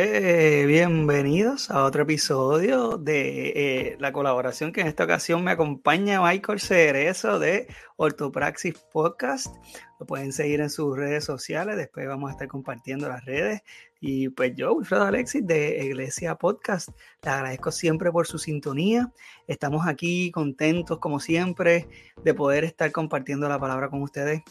Eh, bienvenidos a otro episodio de eh, la colaboración que en esta ocasión me acompaña Michael Cerezo de Ortopraxis Podcast. Lo pueden seguir en sus redes sociales, después vamos a estar compartiendo las redes. Y pues yo, Wilfredo Alexis de Iglesia Podcast, les agradezco siempre por su sintonía. Estamos aquí contentos, como siempre, de poder estar compartiendo la palabra con ustedes,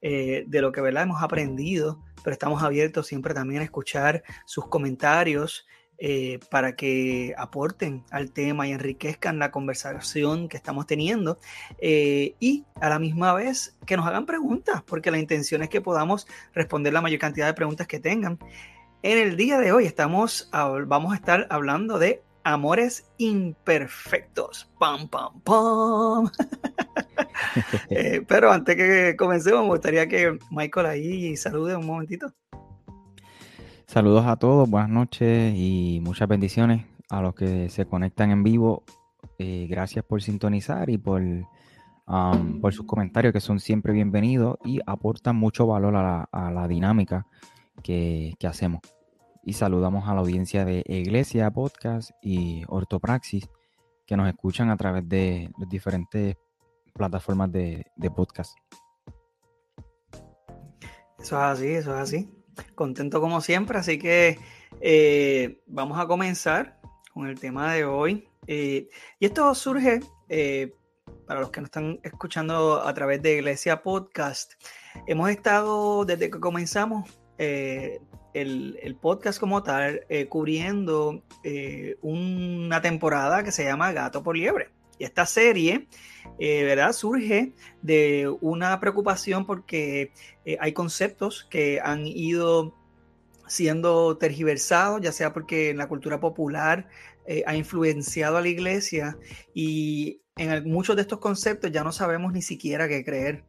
eh, de lo que ¿verdad? hemos aprendido pero estamos abiertos siempre también a escuchar sus comentarios eh, para que aporten al tema y enriquezcan la conversación que estamos teniendo eh, y a la misma vez que nos hagan preguntas, porque la intención es que podamos responder la mayor cantidad de preguntas que tengan. En el día de hoy estamos, vamos a estar hablando de amores imperfectos. Pam, pam, pam. Eh, pero antes que comencemos, me gustaría que Michael ahí salude un momentito. Saludos a todos, buenas noches y muchas bendiciones a los que se conectan en vivo. Eh, gracias por sintonizar y por, um, por sus comentarios que son siempre bienvenidos y aportan mucho valor a la, dinámica que, que hacemos. Y saludamos a la audiencia de Iglesia Podcast y Ortopraxis que nos escuchan a través de los diferentes plataformas de, podcast. Eso es así, eso es así. Contento como siempre, así que eh, vamos a comenzar con el tema de hoy. Eh, y esto surge, eh, para los que nos están escuchando a través de Iglesia Podcast, hemos estado desde que comenzamos el, el, podcast como tal, cubriendo una temporada que se llama Gato por Liebre. Y esta serie, eh, ¿verdad? Surge de una preocupación porque eh, hay conceptos que han ido siendo tergiversados, ya sea porque en la cultura popular eh, ha influenciado a la iglesia y en muchos de estos conceptos ya no sabemos ni siquiera qué creer.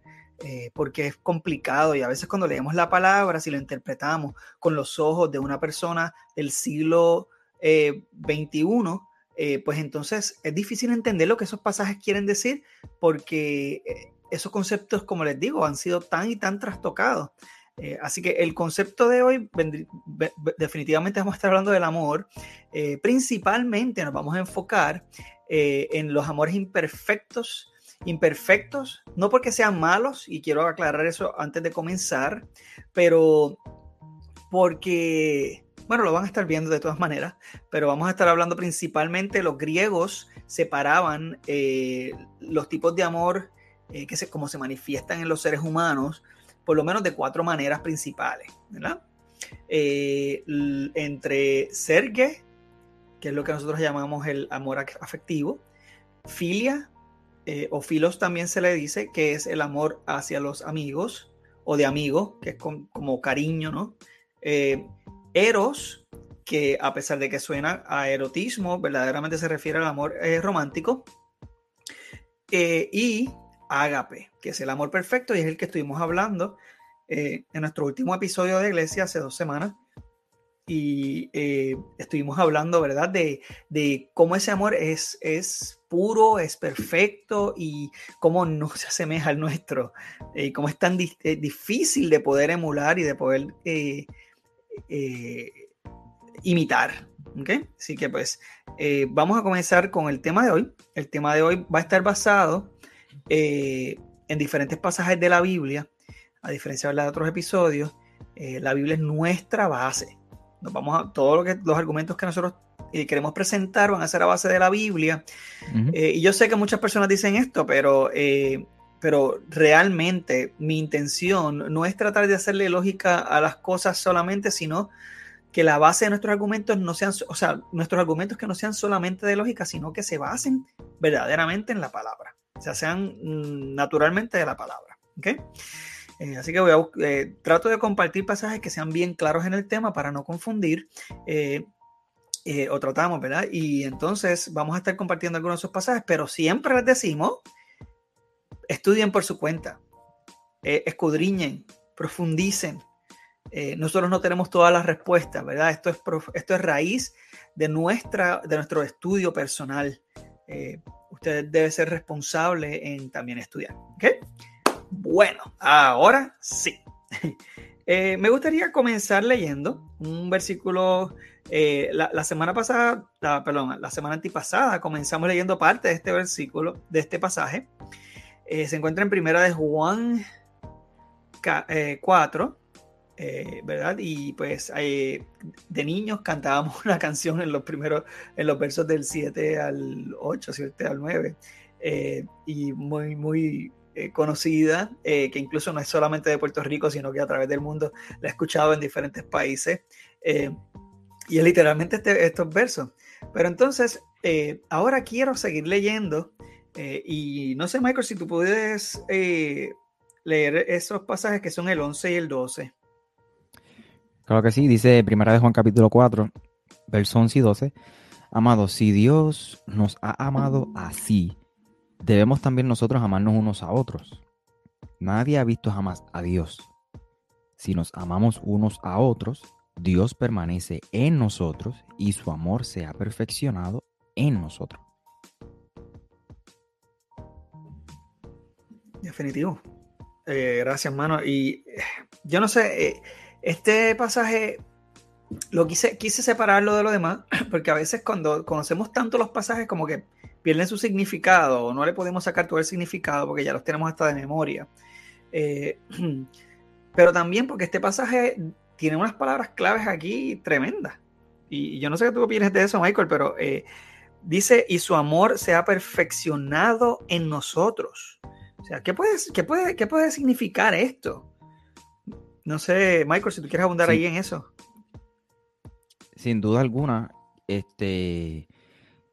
Porque es complicado y a veces cuando leemos la palabra, si lo interpretamos con los ojos de una persona del siglo XXI, eh, pues entonces es difícil entender lo que esos pasajes quieren decir porque eh, esos conceptos, como les digo, han sido tan y tan trastocados. Eh, así que el concepto de hoy, definitivamente vamos a estar hablando del amor. principalmente nos vamos a enfocar en los amores imperfectos. Imperfectos, no porque sean malos, y quiero aclarar eso antes de comenzar, pero porque bueno, lo van a estar viendo de todas maneras, pero vamos a estar hablando principalmente, los griegos separaban eh, los tipos de amor eh, que se, como se manifiestan en los seres humanos, por lo menos de cuatro maneras principales. Eh, entre serge, que es lo que nosotros llamamos el amor afectivo, filia, o filos también se le dice, que es el amor hacia los amigos, o de amigos, que es como cariño, ¿no? Eros, que a pesar de que suena a erotismo, verdaderamente se refiere al amor eh, romántico. Eh, y Ágape, que es el amor perfecto y es el que estuvimos hablando eh, en nuestro último episodio de Iglesia hace dos semanas. Y estuvimos hablando, ¿verdad?, de, cómo ese amor es, es puro, es perfecto y cómo no se asemeja al nuestro. Y cómo es tan difícil de poder emular y de poder eh, imitar. ¿okay? Así que pues eh, vamos a comenzar con el tema de hoy. El tema de hoy va a estar basado eh, en diferentes pasajes de la Biblia, a diferencia de otros episodios. la Biblia es nuestra base. Nos vamos a todos los argumentos que nosotros queremos presentar van a ser a base de la Biblia. y yo sé que muchas personas dicen esto, pero pero realmente mi intención no es tratar de hacerle lógica a las cosas solamente, sino que la base de nuestros argumentos no sean, o sea, nuestros argumentos que no sean solamente de lógica, sino que se basen verdaderamente en la palabra, o sea, sean mm, naturalmente de la palabra. ¿okay? Eh, así que voy a, eh, trato de compartir pasajes que sean bien claros en el tema para no confundir. Eh, o tratamos, ¿verdad? Y entonces vamos a estar compartiendo algunos de esos pasajes, pero siempre les decimos estudien por su cuenta, escudriñen, profundicen. nosotros no tenemos todas las respuestas, ¿verdad? Esto es, esto es raíz de, nuestra, de nuestro estudio personal. usted debe ser responsable en también estudiar. ¿Ok? Bueno, ahora sí. Eh, me gustaría comenzar leyendo un versículo. Eh, la, semana pasada, la, perdón, la semana antipasada comenzamos leyendo parte de este versículo, de este pasaje. Eh, se encuentra en primera de Juan 4, ¿verdad? Y pues de niños cantábamos una canción en los primeros, en los versos del 7 al 8, 7 al 9. y muy, muy eh, conocida, eh, que incluso no es solamente de Puerto Rico, sino que a través del mundo la he escuchado en diferentes países. Eh, y es literalmente este, estos versos. Pero entonces, ahora quiero seguir leyendo. y no sé, Michael, si tú puedes leer esos pasajes que son el 11 y el 12. Claro que sí, dice Primera de Juan capítulo 4, versos 11 y 12. Amados, si Dios nos ha amado así, debemos también nosotros amarnos unos a otros. Nadie ha visto jamás a Dios. Si nos amamos unos a otros, Dios permanece en nosotros y su amor se ha perfeccionado en nosotros. Definitivo. Eh, gracias, hermano. Y eh, yo no sé, eh, este pasaje lo quise, quise separarlo de lo demás, porque a veces cuando conocemos tanto los pasajes, como que pierden su significado o no le podemos sacar todo el significado porque ya los tenemos hasta de memoria. Pero también porque este pasaje tiene unas palabras claves aquí tremendas. Y, yo no sé qué tú opinas de eso, Michael, pero eh, dice, y su amor se ha perfeccionado en nosotros. O sea, ¿qué puede, qué puede, qué puede significar esto? No sé, Michael, si tú quieres abundar ahí en eso. Sin duda alguna, este,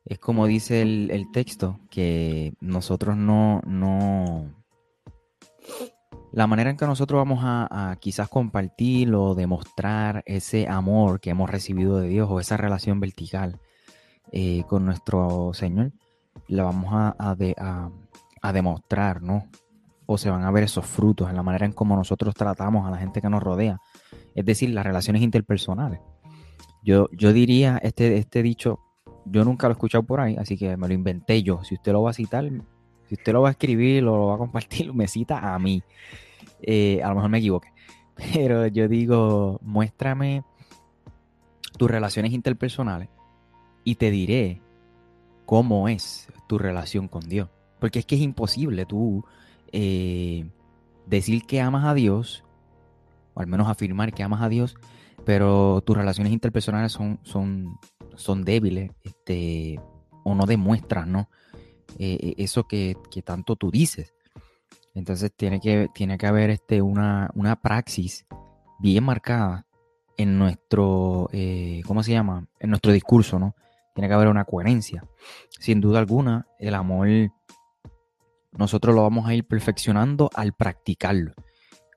es como dice el, texto, que nosotros no, no... La manera en que nosotros vamos a, quizás compartir o demostrar ese amor que hemos recibido de Dios o esa relación vertical eh, con nuestro Señor, la vamos a, a, demostrar, ¿no? O se van a ver esos frutos en la manera en cómo nosotros tratamos a la gente que nos rodea. Es decir, las relaciones interpersonales. Yo, yo diría, este, este dicho yo nunca lo he escuchado por ahí, así que me lo inventé yo. Si usted lo va a citar, si usted lo va a escribir o lo va a compartir, me cita a mí. Eh, a lo mejor me equivoqué. Pero yo digo, muéstrame tus relaciones interpersonales y te diré cómo es tu relación con Dios. Porque es que es imposible tú eh, decir que amas a Dios, o al menos afirmar que amas a Dios, pero tus relaciones interpersonales son, son, son débiles este, o no demuestran ¿no? Eh, eh, eso que, tanto tú dices. Entonces tiene que, tiene que haber este, una, una praxis bien marcada en nuestro, eh, ¿cómo se llama? En nuestro discurso, ¿no? Tiene que haber una coherencia. Sin duda alguna, el amor nosotros lo vamos a ir perfeccionando al practicarlo.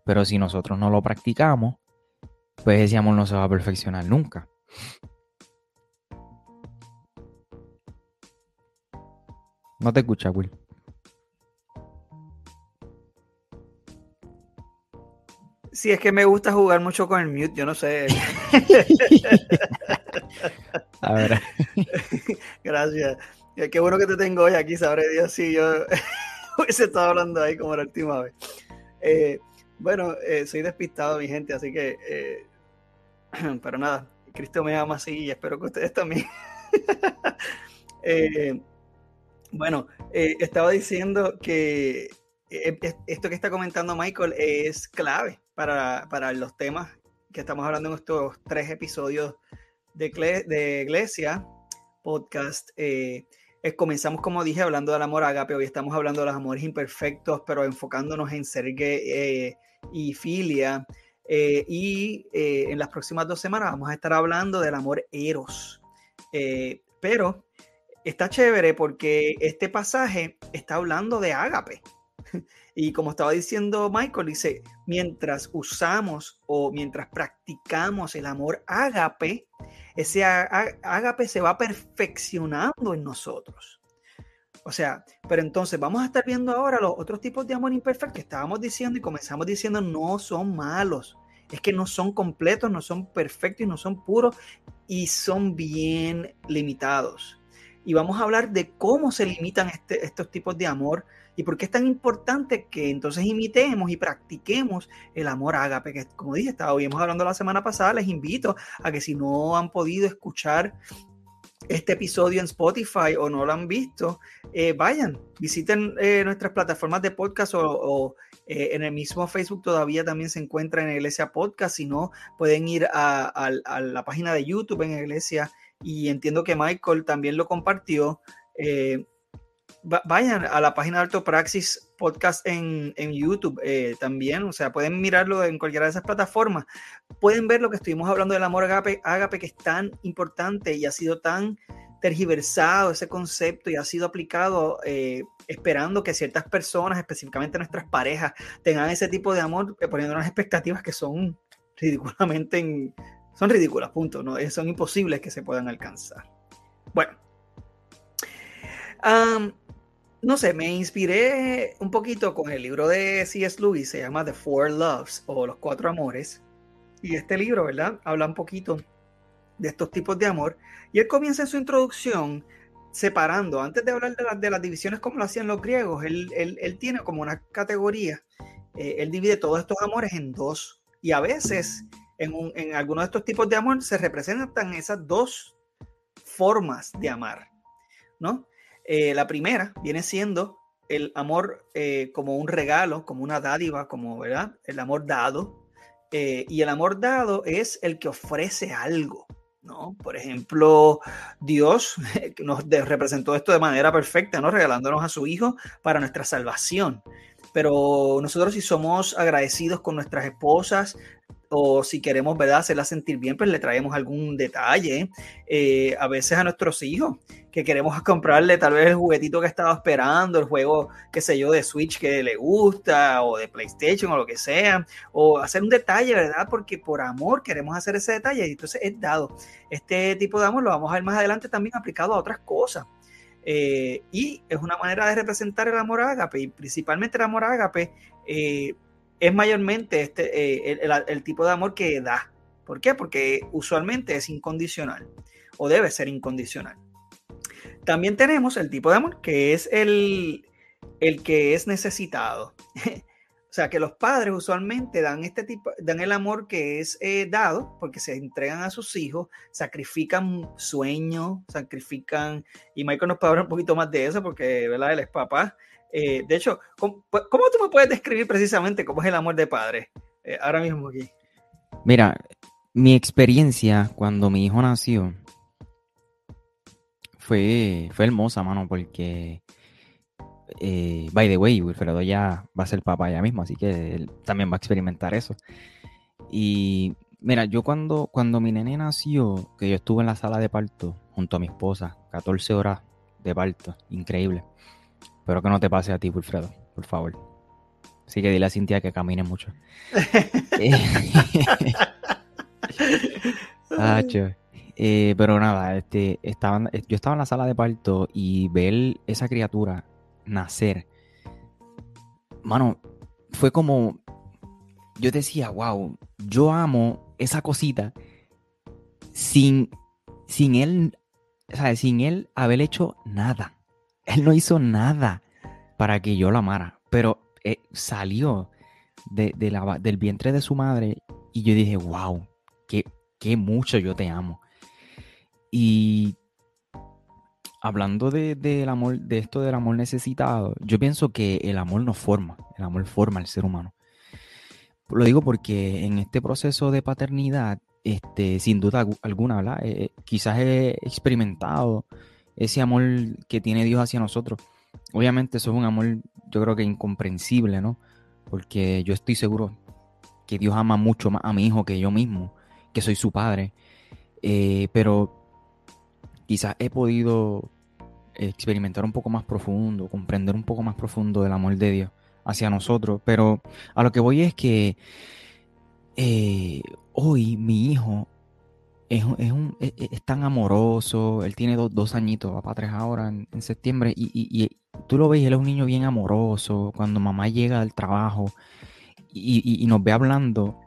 Pero si nosotros no lo practicamos, pues ese amor no se va a perfeccionar nunca. No te escucha, Will. Sí, es que me gusta jugar mucho con el mute, yo no sé. A ver. Gracias. Qué bueno que te tengo hoy aquí, sabré Dios si yo hubiese estado hablando ahí como la última vez. Eh, bueno, eh, soy despistado, mi gente, así que, eh, pero nada, Cristo me ama así y espero que ustedes también. Eh, bueno, estaba diciendo que esto que está comentando Michael es clave para, para, los temas que estamos hablando en estos tres episodios de, de Iglesia Podcast. comenzamos, como dije, hablando del amor agape. Hoy estamos hablando de los amores imperfectos, pero enfocándonos en ser gay, y filia. Eh, y eh, en las próximas dos semanas vamos a estar hablando del amor eros. Eh, pero está chévere porque este pasaje está hablando de ágape. Y como estaba diciendo Michael, dice, mientras usamos o mientras practicamos el amor ágape, ese ágape se va perfeccionando en nosotros. O sea, Pero entonces vamos a estar viendo ahora los otros tipos de amor imperfecto que estábamos diciendo y comenzamos diciendo no son malos. Es que no son completos, no son perfectos y no son puros y son bien limitados. Y vamos a hablar de cómo se limitan este, estos tipos de amor y por qué es tan importante que entonces imitemos y practiquemos el amor ágape, que como dije, estábamos hablando la semana pasada, les invito a que si no han podido escuchar este episodio en Spotify o no lo han visto, eh, vayan, visiten eh, nuestras plataformas de podcast o, eh, en el mismo Facebook todavía también se encuentra en Iglesia Podcast, si no, pueden ir a, la página de YouTube en Iglesia y entiendo que Michael también lo compartió. vayan a la página de Alto Praxis Podcast en, YouTube también, o sea, pueden mirarlo en cualquiera de esas plataformas. Pueden ver lo que estuvimos hablando del amor agape, agape que es tan importante y ha sido tan tergiversado ese concepto y ha sido aplicado eh, esperando que ciertas personas, específicamente nuestras parejas, tengan ese tipo de amor, eh, poniendo unas expectativas que son ridículamente, son ridículas, punto, ¿no? Eh, son imposibles que se puedan alcanzar. Bueno, no sé, me inspiré un poquito con el libro de C.S. Lewis, se llama The Four Loves o Los Cuatro Amores, y este libro, ¿verdad? Habla un poquito de estos tipos de amor. Y él comienza en su introducción separando, antes de hablar de, las divisiones como lo hacían los griegos, él, tiene como una categoría, eh, él divide todos estos amores en dos. Y a veces en, en algunos de estos tipos de amor se representan esas dos formas de amar, ¿no? Eh, la primera viene siendo el amor eh, como un regalo, como una dádiva, como, ¿verdad? El amor dado. y el amor dado es el que ofrece algo, ¿no? Por ejemplo, Dios nos representó esto de manera perfecta, ¿no? Regalándonos a su Hijo para nuestra salvación. Pero nosotros si somos agradecidos con nuestras esposas, o si queremos, ¿verdad?, hacerla sentir bien, pues le traemos algún detalle. Eh, a veces a nuestros hijos, que queremos comprarle tal vez el juguetito que estaba esperando, el juego, qué sé yo, de Switch que le gusta, o de PlayStation, o lo que sea, o hacer un detalle, ¿verdad? Porque por amor queremos hacer ese detalle, y entonces es dado. Este tipo de amor lo vamos a ver más adelante también aplicado a otras cosas. Eh, y es una manera de representar el amor ágape, y principalmente el amor ágape es mayormente este, eh, el, tipo de amor que da. ¿Por qué? Porque usualmente es incondicional o debe ser incondicional. También tenemos el tipo de amor que es el, el que es necesitado. o sea, que los padres usualmente dan este tipo, dan el amor que es eh, dado porque se entregan a sus hijos, sacrifican sueños, sacrifican, y Michael nos puede hablar un poquito más de eso porque, ¿verdad? Él es papá, eh, de hecho, ¿cómo, tú me puedes describir precisamente cómo es el amor de padre eh, ahora mismo aquí? Mira, mi experiencia cuando mi hijo nació fue, fue hermosa, mano, porque, eh, by the way, Wilfredo ya va a ser papá ya mismo, así que él también va a experimentar eso. Y mira, yo cuando, cuando mi nene nació, que yo estuve en la sala de parto junto a mi esposa, 14 horas de parto, increíble. Espero que no te pase a ti, Wilfredo, por favor. Así que dile a Cintia que camine mucho. Eh, pero nada, este, estaban, yo estaba en la sala de parto y ver esa criatura nacer, mano, fue como, yo decía, wow, yo amo esa cosita sin, sin él, ¿sabes? Sin él haber hecho nada. Él no hizo nada para que yo lo amara, pero eh, salió del vientre de su madre y yo dije, wow, qué, mucho yo te amo. Y hablando de, del amor, de esto del amor necesitado, yo pienso que el amor no forma, el amor forma al ser humano. Lo digo porque en este proceso de paternidad, este, sin duda alguna, eh, quizás he experimentado ese amor que tiene Dios hacia nosotros. Obviamente eso es un amor yo creo que incomprensible, ¿no? Porque yo estoy seguro que Dios ama mucho más a mi hijo que yo mismo, que soy su padre. Eh, pero quizás he podido experimentar un poco más profundo, comprender un poco más profundo del amor de Dios hacia nosotros. Pero a lo que voy es que eh, hoy mi hijo es, un, e, e, es, tan amoroso, él tiene dos, añitos, va para tres ahora en, septiembre, y, tú lo ves, él es un niño bien amoroso, cuando mamá llega al trabajo y, nos ve hablando,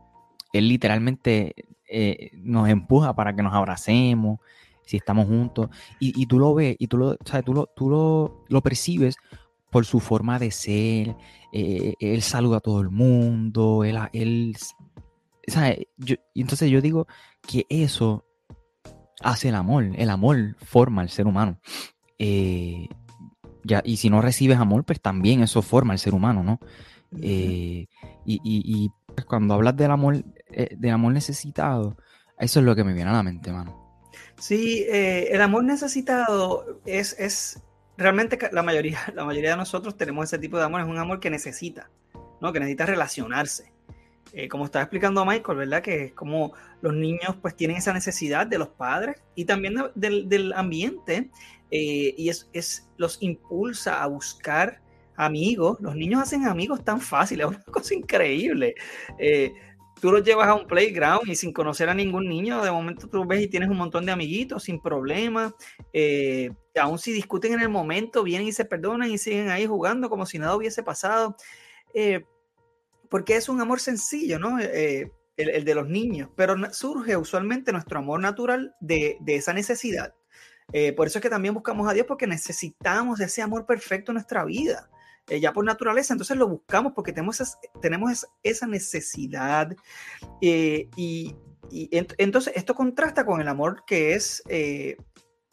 él literalmente eh, nos empuja para que nos abracemos, si estamos juntos, y, tú lo ves, y tú lo, tú lo, tú lo, percibes por su forma de ser, eh, él saluda a todo el mundo, él, él y entonces yo digo que eso hace el amor, el amor forma al ser humano. Eh, ya, y si no recibes amor, pues también eso forma al ser humano, ¿no? Eh, y, pues, cuando hablas del amor, del amor necesitado, eso es lo que me viene a la mente, mano. Sí, eh, el amor necesitado es, es realmente la mayoría, la mayoría de nosotros tenemos ese tipo de amor, es un amor que necesita, ¿no? Que necesita relacionarse. Eh, como estaba explicando Michael, ¿verdad? Que es como los niños pues tienen esa necesidad de los padres y también del, ambiente eh, y es, es, los impulsa a buscar amigos. Los niños hacen amigos tan fáciles, es una cosa increíble tú los llevas a un playground y sin conocer a ningún niño, de momento tú ves y tienes un montón de amiguitos sin problema. Eh, aún si discuten en el momento, vienen y se perdonan y siguen ahí jugando como si nada hubiese pasado. Eh, porque es un amor sencillo, ¿no? Eh, el, de los niños, pero surge usualmente nuestro amor natural de, de esa necesidad. por eso es que también buscamos a Dios porque necesitamos ese amor perfecto en nuestra vida. Eh, ya por naturaleza, entonces lo buscamos porque tenemos, tenemos esa necesidad. Eh, y, entonces esto contrasta con el amor que es eh,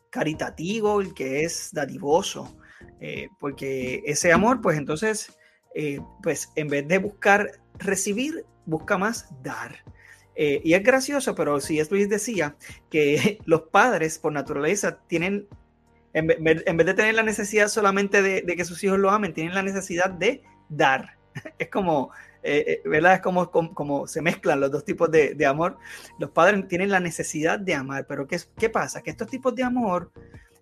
caritativo, el que es dadivoso, porque ese amor, pues entonces, pues en vez de buscar recibir, busca más dar. y es gracioso, pero si es Luis decía que los padres por naturaleza tienen en vez, de tener la necesidad solamente de, que sus hijos lo amen, tienen la necesidad de dar. Es como, eh, eh, ¿verdad? Es como, como, se mezclan los dos tipos de, amor. Los padres tienen la necesidad de amar, pero ¿qué, ¿qué pasa? Que estos tipos de amor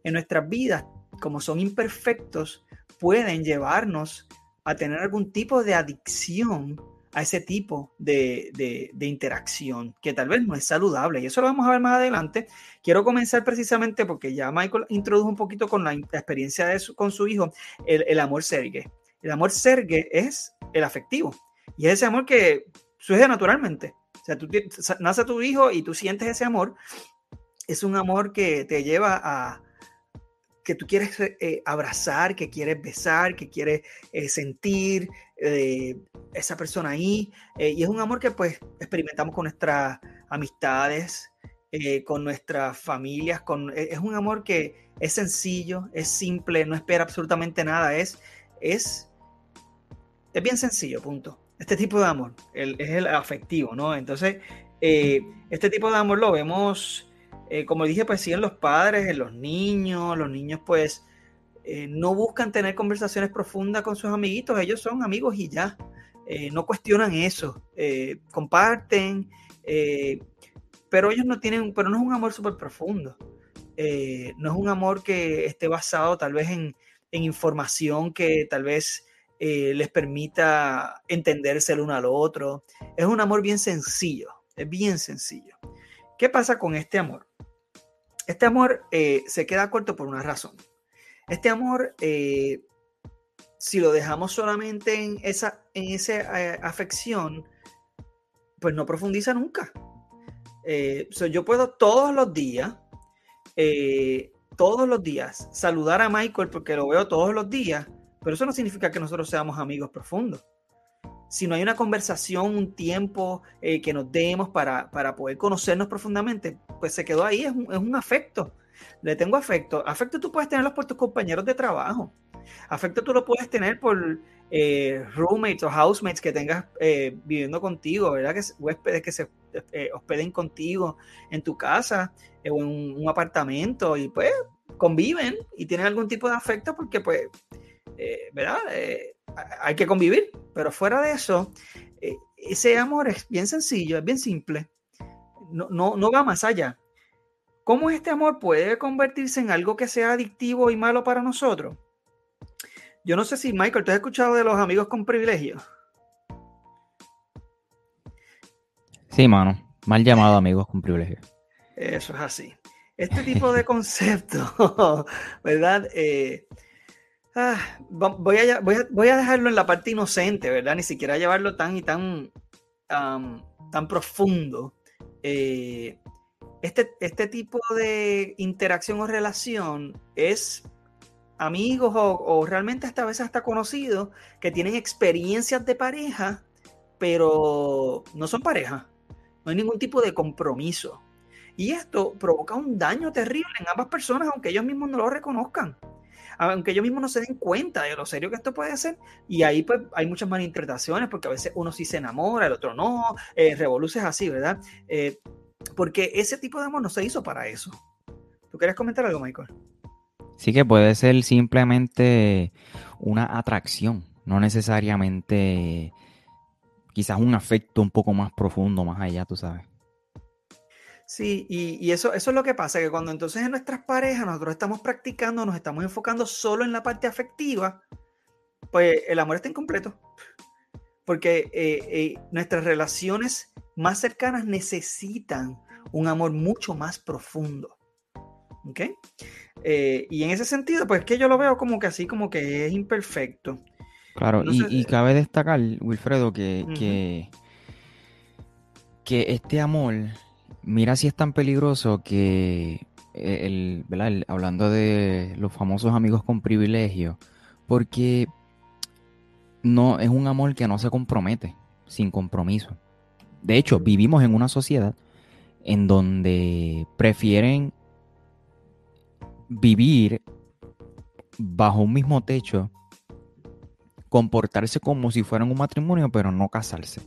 en nuestras vidas, como son imperfectos, pueden llevarnos a tener algún tipo de adicción a ese tipo de, interacción que tal vez no es saludable. Y eso lo vamos a ver más adelante. Quiero comenzar precisamente porque ya Michael introdujo un poquito con la, experiencia de con su hijo el, amor sergue. El amor sergue es el afectivo y es ese amor que surge naturalmente. O sea, tú, nace tu hijo y tú sientes ese amor. Es un amor que te lleva a, que tú quieres eh, abrazar, que quieres besar, que quieres eh, sentir eh, esa persona ahí. y es un amor que pues experimentamos con nuestras amistades, con nuestras familias. Con, es un amor que es sencillo, es simple, no espera absolutamente nada. Es, es, es bien sencillo, punto. Este tipo de amor es el afectivo, ¿no? Entonces, este tipo de amor lo vemos eh, como dije, pues sí en los padres, en los niños, los niños pues eh, no buscan tener conversaciones profundas con sus amiguitos, ellos son amigos y ya, eh, no cuestionan eso, comparten, pero ellos no tienen, pero no es un amor súper profundo, no es un amor que esté basado tal vez en, en información que tal vez les permita entenderse el uno al otro, es un amor bien sencillo, es bien sencillo. ¿Qué pasa con este amor? Este amor eh, se queda corto por una razón. Este amor, eh, si lo dejamos solamente en esa, en esa eh, afección, pues no profundiza nunca. yo puedo todos los días, todos los días, saludar a Michael porque lo veo todos los días, pero eso no significa que nosotros seamos amigos profundos si no hay una conversación, un tiempo eh, que nos demos para, poder conocernos profundamente, pues se quedó ahí, es un, afecto. Le tengo afecto. Afecto tú puedes tenerlo por tus compañeros de trabajo. Afecto tú lo puedes tener por eh, roommates o housemates que tengas eh, viviendo contigo, ¿verdad? Que huéspedes que se hospeden contigo en tu casa o en un, apartamento y pues conviven y tienen algún tipo de afecto porque pues, ¿verdad? Hay que convivir, pero fuera de eso, eh, ese amor es bien sencillo, es bien simple, no, no, no va más allá. ¿Cómo este amor puede convertirse en algo que sea adictivo y malo para nosotros? Yo no sé si, Michael, ¿tú has escuchado de los amigos con privilegio? Sí, mano. Mal llamado amigos con privilegio. Eso es así. Este tipo de concepto, ¿verdad? Eh, Ah, voy, a, voy, a, dejarlo en la parte inocente, ¿verdad? Ni siquiera llevarlo tan y tan, tan profundo. Eh, este, este tipo de interacción o relación es amigos o, realmente esta vez hasta conocidos que tienen experiencias de pareja, pero no son pareja. No hay ningún tipo de compromiso. Y esto provoca un daño terrible en ambas personas, aunque ellos mismos no lo reconozcan. Aunque ellos mismos no se den cuenta de lo serio que esto puede ser. Y ahí pues hay muchas malinterpretaciones, porque a veces uno sí se enamora, el otro no. Eh, así, ¿verdad? Eh, porque ese tipo de amor no se hizo para eso. ¿Tú quieres comentar algo, Michael? Sí que puede ser simplemente una atracción, no necesariamente quizás un afecto un poco más profundo, más allá, tú sabes. Sí, y, eso, eso es lo que pasa, que cuando entonces en nuestras parejas nosotros estamos practicando, nos estamos enfocando solo en la parte afectiva, pues el amor está incompleto. Porque eh, eh, nuestras relaciones más cercanas necesitan un amor mucho más profundo. ¿Ok? Eh, y en ese sentido, pues que yo lo veo como que así, como que es imperfecto. Claro, y, cabe destacar, Wilfredo, que, que, que, este amor, mira si es tan peligroso que, el, hablando de los famosos amigos con privilegio, porque no es un amor que no se compromete, sin compromiso. De hecho, vivimos en una sociedad en donde prefieren vivir bajo un mismo techo, comportarse como si fueran un matrimonio, pero no casarse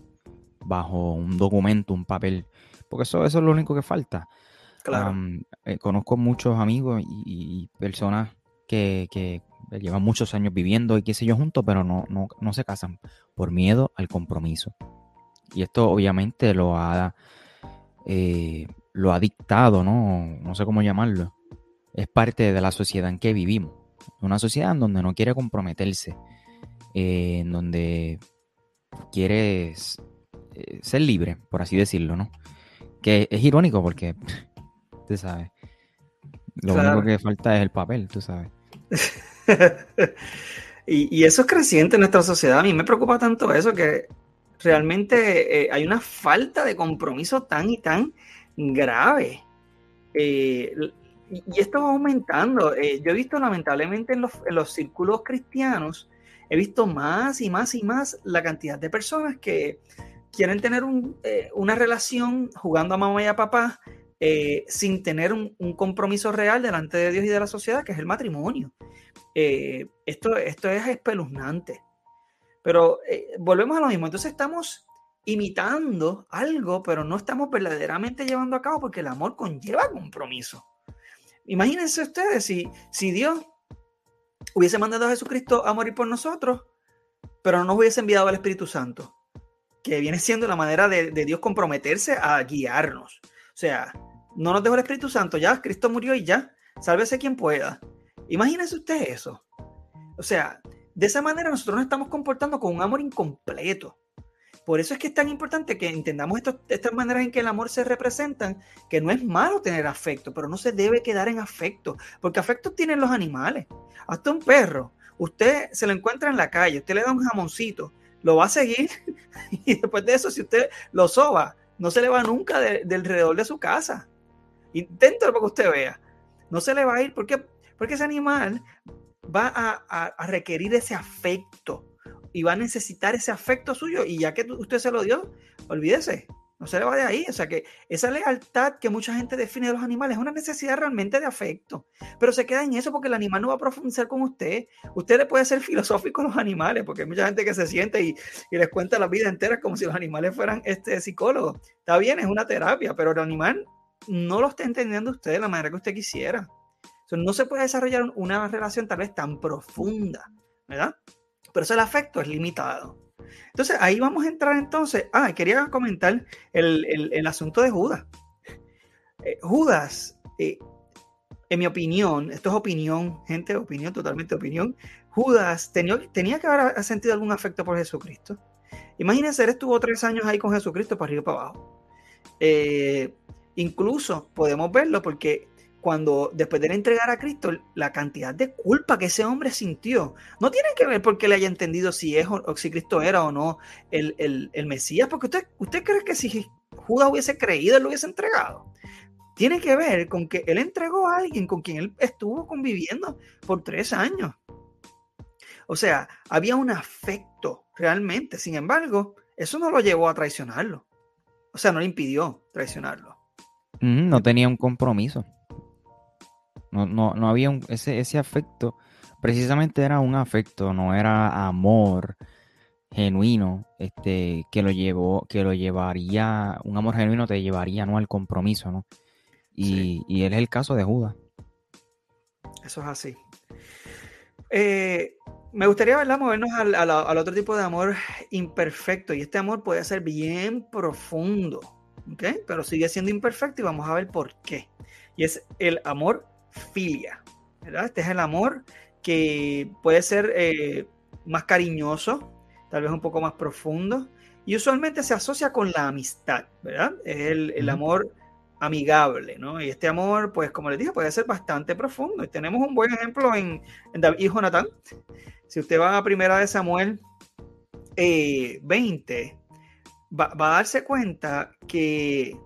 bajo un documento, un papel, porque eso, eso es lo único que falta. Eh, conozco muchos amigos y, personas que, que, llevan muchos años viviendo y qué sé yo juntos, pero no, no, no se casan por miedo al compromiso. Y esto obviamente lo ha, eh, lo ha dictado, ¿no? No sé cómo llamarlo es parte de la sociedad en que vivimos. Una sociedad en donde no quiere comprometerse, eh, en donde quiere eh, ser libre, por así decirlo, ¿no? Que es irónico porque, tú sabes, lo único que falta es el papel, tú sabes. y, eso es creciente en nuestra sociedad. A mí me preocupa tanto eso que realmente eh, hay una falta de compromiso tan y tan grave. Eh, y, esto va aumentando. Eh, yo he visto lamentablemente en los, círculos cristianos, he visto más y más y más la cantidad de personas que quieren tener eh, una relación jugando a mamá y a papá eh, sin tener un, compromiso real delante de Dios y de la sociedad, que es el matrimonio. esto, esto es espeluznante. Pero volvemos a lo mismo. Entonces estamos imitando algo, pero no estamos verdaderamente llevando a cabo porque el amor conlleva compromiso. Imagínense ustedes si, si Dios hubiese mandado a Jesucristo a morir por nosotros, pero no nos hubiese enviado al Espíritu Santo, que viene siendo la manera de, Dios comprometerse a guiarnos. O sea, no nos dejó el Espíritu Santo, ya Cristo murió y ya, sálvese quien pueda. Imagínense ustedes eso. O sea, de esa manera nosotros nos estamos comportando con un amor incompleto. Por eso es que es tan importante que entendamos estas maneras en que el amor se representan, que no es malo tener afecto, pero no se debe quedar en afecto, porque afecto tienen los animales. Hasta un perro, usted se lo encuentra en la calle, usted le da un jamoncito, lo va a seguir y después de eso, si usted lo soba, no se le va nunca del alrededor de su casa. Inténtelo para que usted vea. No se le va a ir, ¿por Porque ese animal va a requerir ese afecto y va a necesitar ese afecto suyo y ya que usted se lo dio, olvídese, no se le va de ahí. O sea que esa lealtad que mucha gente define de los animales es una necesidad realmente de afecto, pero se queda en eso porque el animal no va a profundizar con usted. Usted le puede ser filosófico a los animales porque hay mucha gente que se siente y, les cuenta la vida entera como si los animales fueran este, psicólogos. Está bien, es una terapia, pero el animal no lo está entendiendo usted de la manera que usted quisiera. no se puede desarrollar una relación tal vez tan profunda, ¿verdad? pero ese el afecto es limitado. Entonces ahí vamos a entrar entonces. Ah, quería comentar el, asunto de Judas. Eh, Judas, eh, en mi opinión, esto es opinión, gente, opinión, totalmente opinión. Judas tenía, tenía que haber sentido algún afecto por Jesucristo. Imagínense, él estuvo tres años ahí con Jesucristo para arriba y para abajo. Eh, incluso podemos verlo porque cuando después de entregar a Cristo, la cantidad de culpa que ese hombre sintió, no tiene que ver porque le haya entendido si es o, si Cristo era o no el, Mesías, porque usted, usted cree que si Judas hubiese creído, él lo hubiese entregado. Tiene que ver con que él entregó a alguien con quien él estuvo conviviendo por tres años. O sea, había un afecto realmente. Sin embargo, eso no lo llevó a traicionarlo. O sea, no le impidió traicionarlo. Mm, no tenía un compromiso. No, no, había ese, ese afecto. Precisamente era un afecto, no era amor genuino, este, que lo llevó, que lo llevaría, un amor genuino te llevaría no al compromiso, ¿no? Y, él es el caso de Judas. Eso es así. Eh, me gustaría ¿verdad? movernos al, al, otro tipo de amor imperfecto. Y este amor puede ser bien profundo, ¿ok? Pero sigue siendo imperfecto y vamos a ver por qué. Y es el amor filia, ¿verdad? Este es el amor que puede ser eh, más cariñoso, tal vez un poco más profundo, y usualmente se asocia con la amistad, ¿verdad? Es el, amor amigable, ¿no? Y este amor, pues como les dije, puede ser bastante profundo. Y tenemos un buen ejemplo en, David y Jonathan. Si usted va a primera de Samuel 20, eh, va, va, a darse cuenta que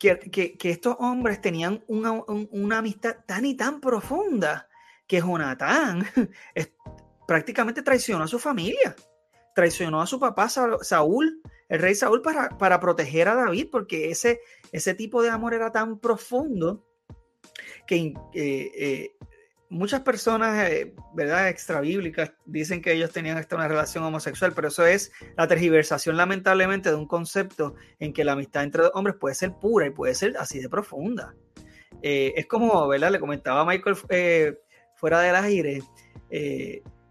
que, estos hombres tenían una, amistad tan y tan profunda que Jonatán prácticamente traicionó a su familia, traicionó a su papá Saúl, el rey Saúl, para, para proteger a David, porque ese, ese tipo de amor era tan profundo que eh, eh, muchas personas, eh, ¿verdad?, extrabíblicas dicen que ellos tenían esta una relación homosexual, pero eso es la tergiversación, lamentablemente, de un concepto en que la amistad entre dos hombres puede ser pura y puede ser así de profunda. Eh, es como, ¿verdad?, le comentaba Michael eh, fuera del aire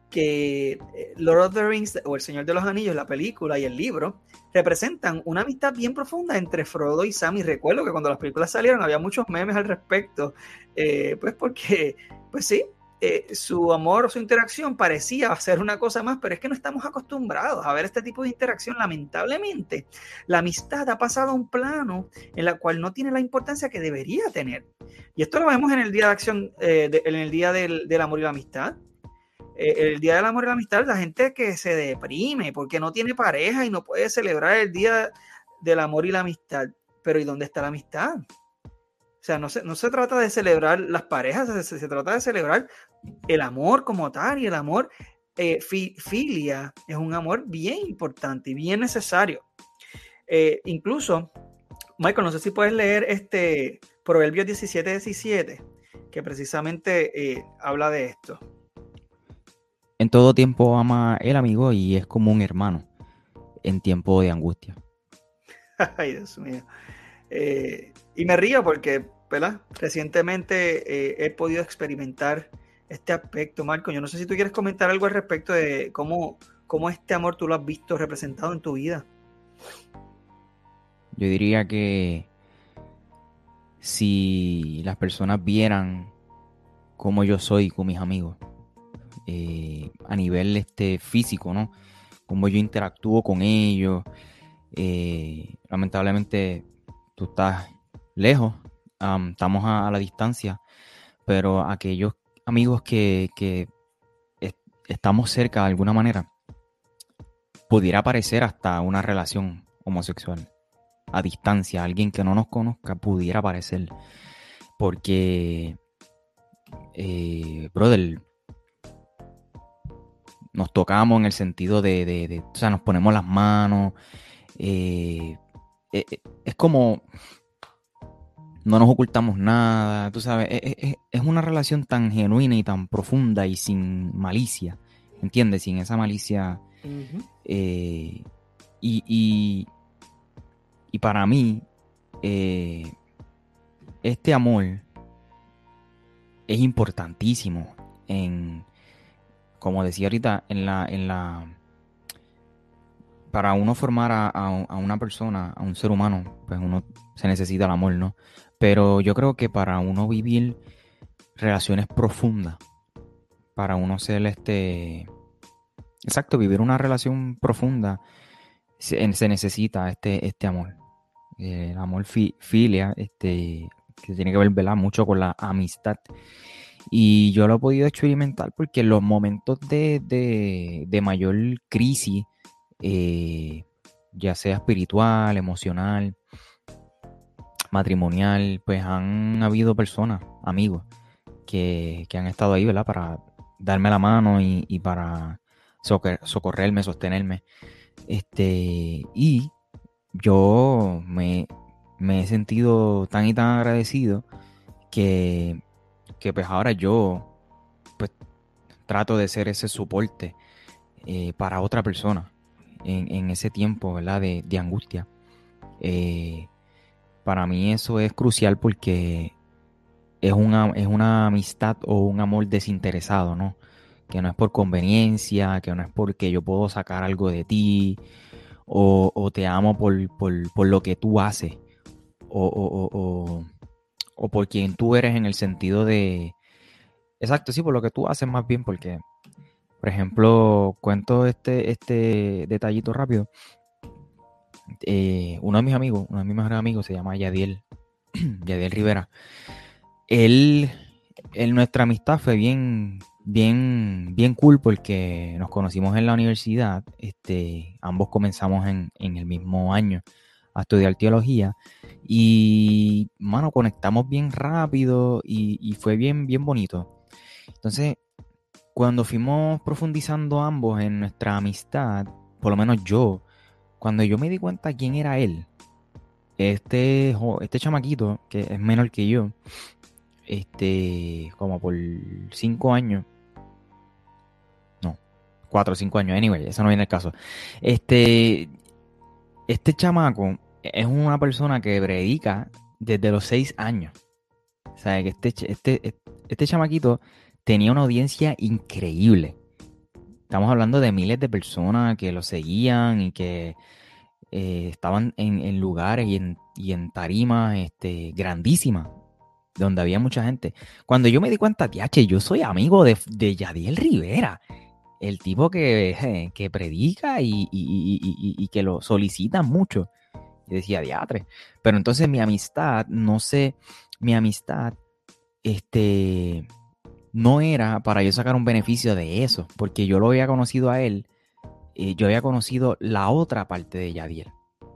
que Lord of the Rings o El Señor de los Anillos, la película y el libro, representan una amistad bien profunda entre Frodo y Sam. Y recuerdo que cuando las películas salieron había muchos memes al respecto, pues porque pues sí, eh, su amor o su interacción parecía ser una cosa más, pero es que no estamos acostumbrados a ver este tipo de interacción. Lamentablemente, la amistad ha pasado a un plano en el cual no tiene la importancia que debería tener. Y esto lo vemos en el Día de Acción, eh, en el Día del, Amor y la Amistad. Eh, el Día del Amor y la Amistad, la gente que se deprime porque no tiene pareja y no puede celebrar el Día del Amor y la Amistad. Pero ¿y dónde está la amistad? O sea, no se, no se trata de celebrar las parejas, se, trata de celebrar el amor como tal y el amor eh, filia es un amor bien importante y bien necesario. Eh, incluso, Michael, no sé si puedes leer este Proverbios 17, 17, que precisamente eh, habla de esto. En todo tiempo ama el amigo y es como un hermano en tiempo de angustia. Ay, Dios mío. Y me río porque, ¿verdad? Recientemente eh, he podido experimentar este aspecto, Marco. Yo no sé si tú quieres comentar algo al respecto de cómo, cómo este amor tú lo has visto representado en tu vida. Yo diría que si las personas vieran cómo yo soy con mis amigos, eh, a nivel este, físico, ¿no? Cómo yo interactúo con ellos. Eh, lamentablemente tú estás lejos, estamos a, la distancia, pero aquellos amigos que, estamos cerca de alguna manera, pudiera parecer hasta una relación homosexual a distancia, alguien que no nos conozca pudiera parecer, porque, eh, brother, nos tocamos en el sentido de, o sea, nos ponemos las manos, eh, eh, es como, no nos ocultamos nada, tú sabes, e, e, e, es, una relación tan genuina y tan profunda y sin malicia, ¿entiendes? Sin esa malicia. Eh, y, y, para mí, eh, este amor es importantísimo en, como decía ahorita, en la, en la, para uno formar a, una persona, a un ser humano, pues uno se necesita el amor, ¿no? Pero yo creo que para uno vivir relaciones profundas, para uno ser este... Exacto, vivir una relación profunda, se, necesita este, este amor. El amor filia, este, que tiene que ver ¿verdad? mucho con la amistad. Y yo lo he podido experimentar porque en los momentos de, mayor crisis, eh, ya sea espiritual, emocional, matrimonial, pues han habido personas, amigos, que, han estado ahí, ¿verdad? Para darme la mano y, para socorrerme, sostenerme. Este, y yo me, he sentido tan y tan agradecido que, que pues ahora yo pues trato de ser ese soporte eh, para otra persona en, ese tiempo, ¿verdad? De, angustia. Eh, para mí eso es crucial porque es una, es una amistad o un amor desinteresado, ¿no? Que no es por conveniencia, que no es porque yo puedo sacar algo de ti, o, te amo por, lo que tú haces, o, o, por quien tú eres en el sentido de... Exacto, sí, por lo que tú haces más bien, porque, por ejemplo, cuento este, este detallito rápido. Eh, uno de mis amigos, uno de mis mejores amigos se llama Yadiel, Yadiel Rivera. Él, nuestra amistad fue bien, bien, bien cool porque nos conocimos en la universidad. Este, ambos comenzamos en, el mismo año a estudiar teología y, mano, conectamos bien rápido y, y fue bien, bien bonito. Entonces, cuando fuimos profundizando ambos en nuestra amistad, por lo menos yo, cuando yo me di cuenta quién era él, este, este chamaquito, que es menor que yo, este, como por cinco años, no, cuatro o cinco años, anyway, eso no viene el caso. Este, este chamaco es una persona que predica desde los seis años. O sea, que este, este, este chamaquito tenía una audiencia increíble. Estamos hablando de miles de personas que lo seguían y que eh, estaban en, lugares y en, y en tarimas este, grandísimas, donde había mucha gente. Cuando yo me di cuenta, tiache, yo soy amigo de, de Yadiel Rivera, el tipo que, que predica y, y, que lo solicita mucho. Y decía, diatre. Pero entonces mi amistad, no sé, mi amistad, este, no era para yo sacar un beneficio de eso, porque yo lo había conocido a él, eh, yo había conocido la otra parte de Yadiel.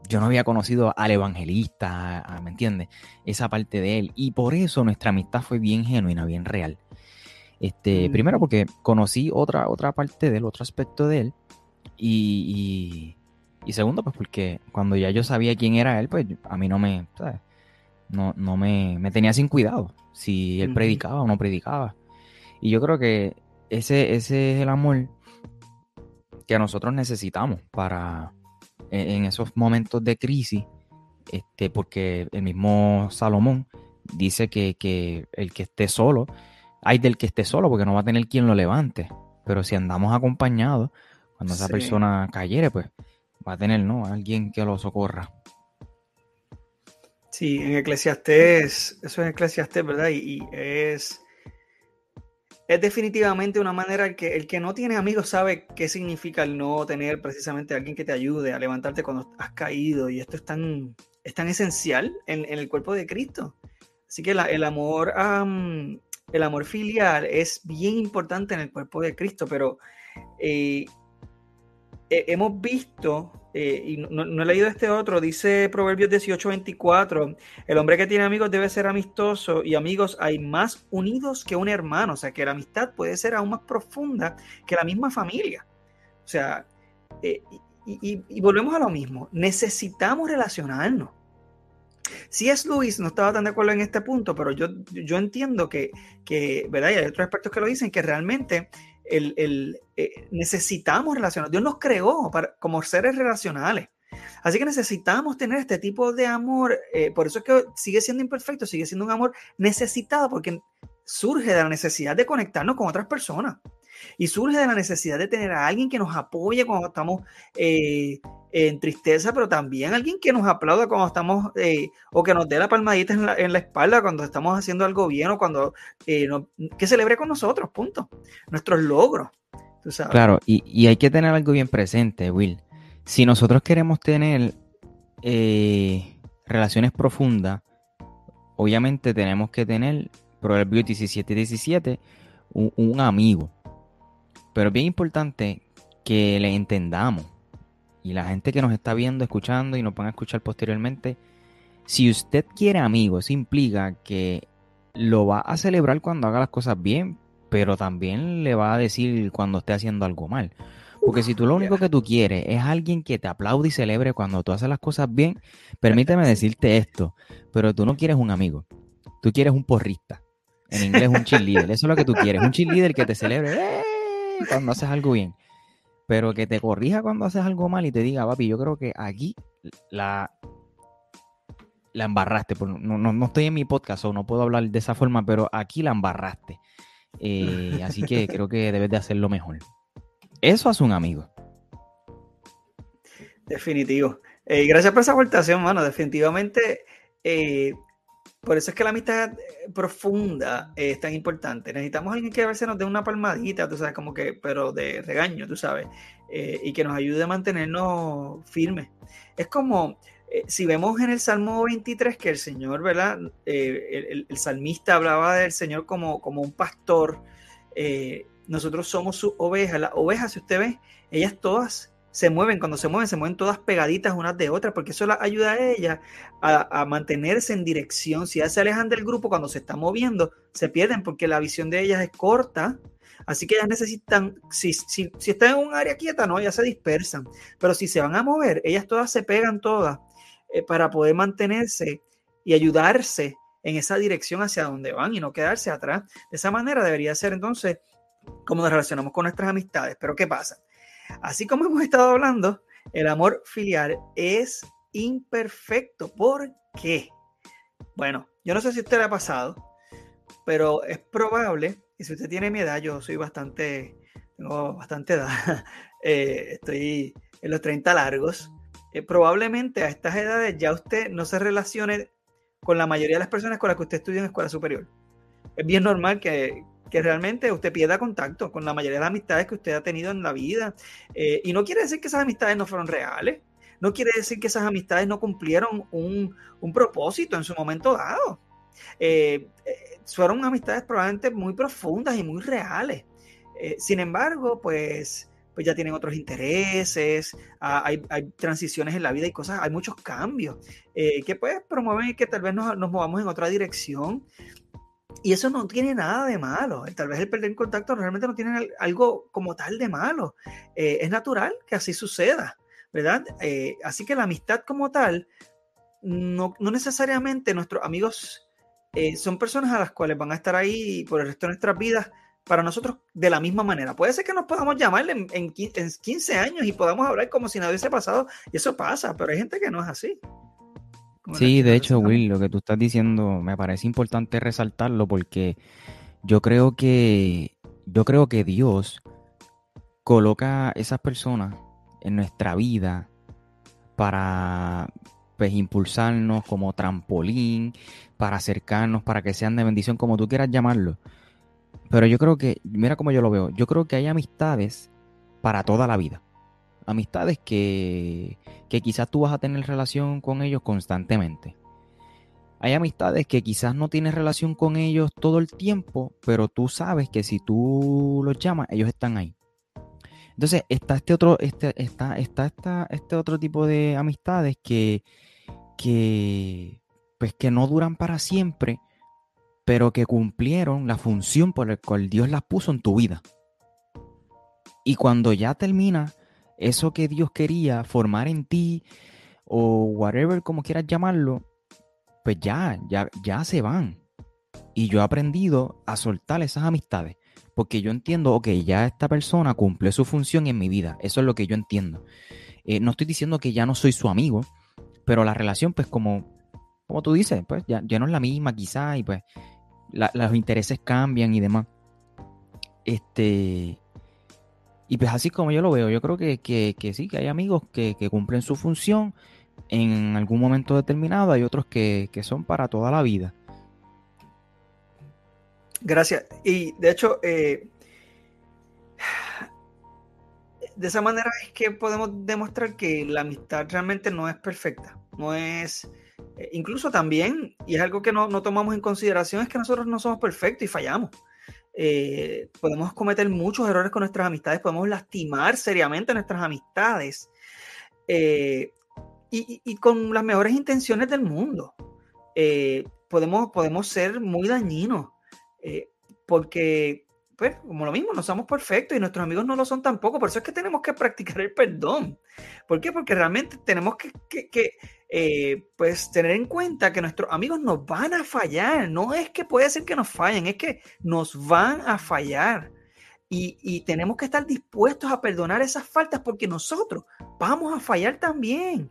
Yo no había conocido al evangelista, ¿me entiendes? Esa parte de él. Y por eso nuestra amistad fue bien genuina, bien real. Este, mm. Primero porque conocí otra, otra parte del otro aspecto de él. Y, y, segundo, pues porque cuando ya yo sabía quién era él, pues a mí no me, No, no me, me tenía sin cuidado si él predicaba o no predicaba. Y yo creo que ese, ese es el amor que nosotros necesitamos para e, en esos momentos de crisis, este, porque el mismo Salomón dice que, el que esté solo, hay del que esté solo, porque no va a tener quien lo levante. Pero si andamos acompañados, cuando esa persona cayere, pues va a tener, ¿no? Alguien que lo socorra. Sí, en Eclesiastés, eso es Eclesiastés, ¿verdad? y es es definitivamente una manera que el que no tiene amigos sabe qué significa el no tener precisamente alguien que te ayude a levantarte cuando has caído. Y esto es tan, es tan esencial en, el cuerpo de Cristo. Así que el amor, el amor filial es bien importante en el cuerpo de Cristo, pero eh, hemos visto eh, y no, he leído este otro, dice Proverbios 18:24, el hombre que tiene amigos debe ser amistoso y amigos hay más unidos que un hermano, o sea que la amistad puede ser aún más profunda que la misma familia. O sea, eh, y, volvemos a lo mismo, necesitamos relacionarnos. Si es Luis, no estaba tan de acuerdo en este punto, pero yo, yo entiendo que, que, ¿verdad? Y hay otros aspectos que lo dicen, que realmente el, eh, necesitamos relacionar. Dios nos creó para, como seres relacionales. Así que necesitamos tener este tipo de amor. Eh, por eso es que sigue siendo imperfecto, sigue siendo un amor necesitado, porque surge de la necesidad de conectarnos con otras personas. Y surge de la necesidad de tener a alguien que nos apoye cuando estamos eh, en tristeza, pero también alguien que nos aplauda cuando estamos, eh, o que nos dé la palmadita en la, espalda cuando estamos haciendo algo bien o cuando eh, que celebre con nosotros, punto. Nuestros logros. Claro, y, hay que tener algo bien presente, Will. Si nosotros queremos tener relaciones profundas, obviamente tenemos que tener, Proverbio 17, 17, un, un amigo. Pero es bien importante que le entendamos. Y la gente que nos está viendo, escuchando y nos van a escuchar posteriormente, si usted quiere amigos, implica que lo va a celebrar cuando haga las cosas bien, pero también le va a decir cuando esté haciendo algo mal. Porque si tú lo único que tú quieres es alguien que te aplaude y celebre cuando tú haces las cosas bien, permíteme decirte esto, pero tú no quieres un amigo, tú quieres un porrista. En inglés un cheerleader, eso es lo que tú quieres, un cheerleader que te celebre ¡eh! cuando haces algo bien, pero que te corrija cuando haces algo mal y te diga, papi, yo creo que aquí la, la embarraste. No, no, estoy en mi podcast o no puedo hablar de esa forma, pero aquí la embarraste. Eh, así que creo que debes de hacerlo mejor. Eso hace un amigo. Definitivo. Eh, gracias por esa aportación, mano. Definitivamente, eh, por eso es que la amistad profunda es tan importante. Necesitamos a alguien que a veces nos dé una palmadita, tú sabes, como que, pero de regaño, tú sabes, y que nos ayude a mantenernos firmes. Es como, eh, si vemos en el Salmo 23 que el Señor, ¿verdad? Eh, el, salmista hablaba del Señor como, como un pastor, eh, nosotros somos sus ovejas. Las ovejas, si usted ve, ellas todas se mueven, cuando se mueven, se mueven todas pegaditas unas de otras, porque eso las ayuda a ellas a, mantenerse en dirección. Si ellas se alejan del grupo, cuando se están moviendo, se pierden porque la visión de ellas es corta. Así que ellas necesitan, si, si, si están en un área quieta, no, ellas se dispersan. Pero si se van a mover, ellas todas se pegan todas eh, para poder mantenerse y ayudarse en esa dirección hacia donde van y no quedarse atrás. De esa manera debería ser entonces como nos relacionamos con nuestras amistades. Pero ¿qué pasa? Así como hemos estado hablando, el amor filial es imperfecto. ¿Por qué? Bueno, yo no sé si usted le ha pasado, pero es probable, y si usted tiene mi edad, yo soy bastante, tengo bastante edad, eh, estoy en los 30 largos, eh, probablemente a estas edades ya usted no se relacione con la mayoría de las personas con las que usted estudia en escuela superior. Es bien normal que, realmente usted pierda contacto con la mayoría de las amistades que usted ha tenido en la vida. Eh, y no quiere decir que esas amistades no fueron reales. No quiere decir que esas amistades no cumplieron un, propósito en su momento dado. Eh, fueron amistades probablemente muy profundas y muy reales. sin embargo, pues pues ya tienen otros intereses, ah, hay, transiciones en la vida y cosas, hay muchos cambios eh, que pues promueven que tal vez nos, movamos en otra dirección. Y eso no tiene nada de malo. Tal vez el perder contacto realmente no tiene algo como tal de malo. Eh, es natural que así suceda, ¿verdad? Eh, así que la amistad como tal, no, no necesariamente nuestros amigos son personas a las cuales van a estar ahí por el resto de nuestras vidas para nosotros de la misma manera. Puede ser que nos podamos llamar en, en, 15 años y podamos hablar como si nada hubiese pasado, y eso pasa, pero hay gente que no es así. Sí, de hecho, Will, lo que tú estás diciendo me parece importante resaltarlo porque yo creo que yo creo que Dios coloca esas personas en nuestra vida para pues impulsarnos como trampolín, para acercarnos, para que sean de bendición, como tú quieras llamarlo. Pero yo creo que, mira cómo yo lo veo, yo creo que hay amistades para toda la vida. Amistades que, que quizás tú vas a tener relación con ellos constantemente. Hay amistades que quizás no tienes relación con ellos todo el tiempo, pero tú sabes que si tú los llamas, ellos están ahí. Entonces, está este otro, este, está, está, este otro tipo de amistades que, que, pues que no duran para siempre, pero que cumplieron la función por la cual Dios las puso en tu vida. Y cuando ya termina eso que Dios quería formar en ti, o whatever como quieras llamarlo, pues ya, ya, ya se van. Y yo he aprendido a soltar esas amistades. Porque yo entiendo, ok, ya esta persona cumplió su función en mi vida. Eso es lo que yo entiendo. Eh, no estoy diciendo que ya no soy su amigo, pero la relación, pues como, como tú dices, pues ya, ya no es la misma quizá y pues los intereses cambian y demás. Este. Y pues así como yo lo veo, yo creo que, sí, que hay amigos que, cumplen su función en algún momento determinado, hay otros que, son para toda la vida. Gracias. Y de hecho, eh, de esa manera es que podemos demostrar que la amistad realmente no es perfecta, no es Eh, incluso también, y es algo que no, no, tomamos en consideración, es que nosotros no somos perfectos y fallamos. Eh, podemos cometer muchos errores con nuestras amistades, podemos lastimar seriamente nuestras amistades y, y, con las mejores intenciones del mundo. podemos, podemos ser muy dañinos porque pues, como lo mismo, no somos perfectos y nuestros amigos no lo son tampoco. Por eso es que tenemos que practicar el perdón. ¿Por qué? Porque realmente tenemos que, eh, pues, tener en cuenta que nuestros amigos nos van a fallar. No es que puede ser que nos fallen, es que nos van a fallar. Y, tenemos que estar dispuestos a perdonar esas faltas porque nosotros vamos a fallar también.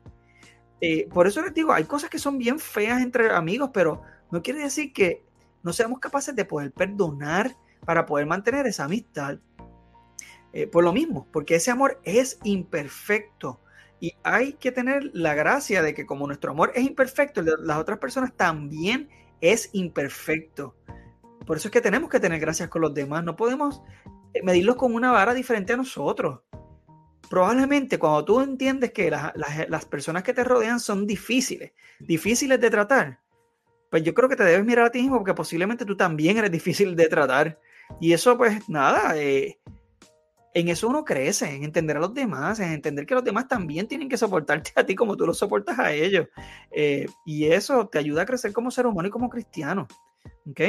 Eh, por eso les digo, hay cosas que son bien feas entre amigos, pero no quiere decir que no seamos capaces de poder perdonar para poder mantener esa amistad. Eh, por lo mismo, porque ese amor es imperfecto y hay que tener la gracia de que como nuestro amor es imperfecto, las otras personas también es imperfecto. Por eso es que tenemos que tener gracias con los demás. No podemos eh, medirlos con una vara diferente a nosotros. Probablemente cuando tú entiendes que las personas que te rodean son difíciles, difíciles de tratar, pues yo creo que te debes mirar a ti mismo porque posiblemente tú también eres difícil de tratar. Y eso, pues nada, eh, en eso uno crece, en entender a los demás, en entender que los demás también tienen que soportarte a ti como tú los soportas a ellos. Eh, y eso te ayuda a crecer como ser humano y como cristiano. ¿Ok?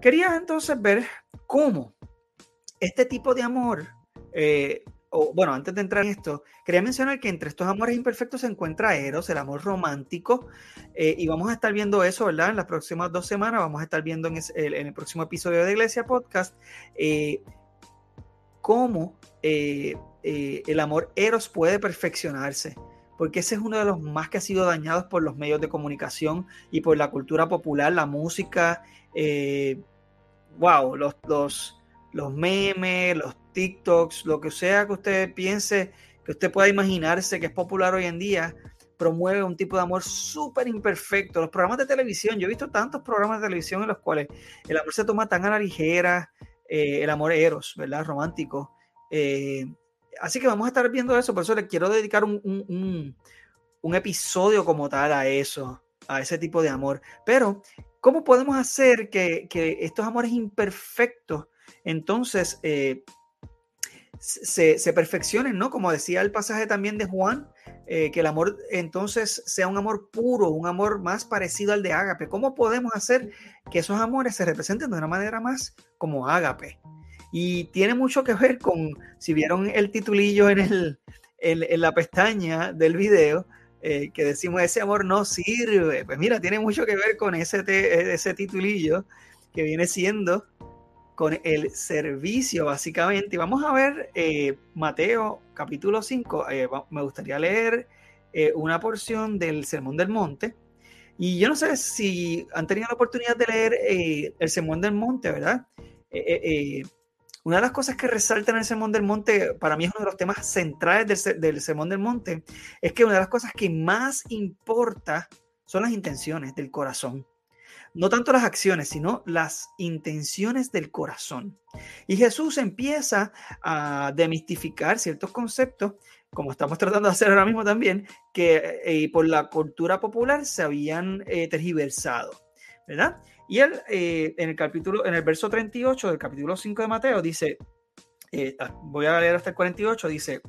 Quería entonces ver cómo este tipo de amor eh, bueno, antes de entrar en esto, quería mencionar que entre estos amores imperfectos se encuentra Eros, el amor romántico, eh, y vamos a estar viendo eso, ¿verdad? En las próximas dos semanas vamos a estar viendo en, el, próximo episodio de Iglesia Podcast eh, cómo eh, el amor Eros puede perfeccionarse, porque ese es uno de los más que ha sido dañados por los medios de comunicación y por la cultura popular, la música, wow, los, los, los memes, los TikToks, lo que sea que usted piense, que usted pueda imaginarse que es popular hoy en día, promueve un tipo de amor súper imperfecto. Los programas de televisión, yo he visto tantos programas de televisión en los cuales el amor se toma tan a la ligera, eh, el amor eros, ¿verdad? Romántico. Eh, así que vamos a estar viendo eso, por eso le quiero dedicar un, un, episodio como tal a eso, a ese tipo de amor. Pero, ¿cómo podemos hacer que, que estos amores imperfectos, entonces, eh, se, perfeccionen, ¿no? Como decía el pasaje también de Juan, eh, que el amor entonces sea un amor puro, un amor más parecido al de ágape. ¿Cómo podemos hacer que esos amores se representen de una manera más como ágape? Y tiene mucho que ver con, si vieron el titulillo en, el, en, la pestaña del video, eh, que decimos ese amor no sirve. Pues mira, tiene mucho que ver con ese, ese titulillo que viene siendo con el servicio, básicamente. Y vamos a ver eh, Mateo capítulo 5. Eh, me gustaría leer eh, una porción del Sermón del Monte. Y yo no sé si han tenido la oportunidad de leer el Sermón del Monte, ¿verdad? una de las cosas que resalta en el Sermón del Monte, para mí es uno de los temas centrales del, del Sermón del Monte, es que una de las cosas que más importa son las intenciones del corazón no tanto las acciones, sino las intenciones del corazón. Y Jesús empieza a demistificar ciertos conceptos, como estamos tratando de hacer ahora mismo también, que eh, por la cultura popular se habían eh, tergiversado, ¿verdad? Y él eh, en el capítulo, en el verso 38 del capítulo 5 de Mateo dice, ah, voy a leer hasta el 48, dice,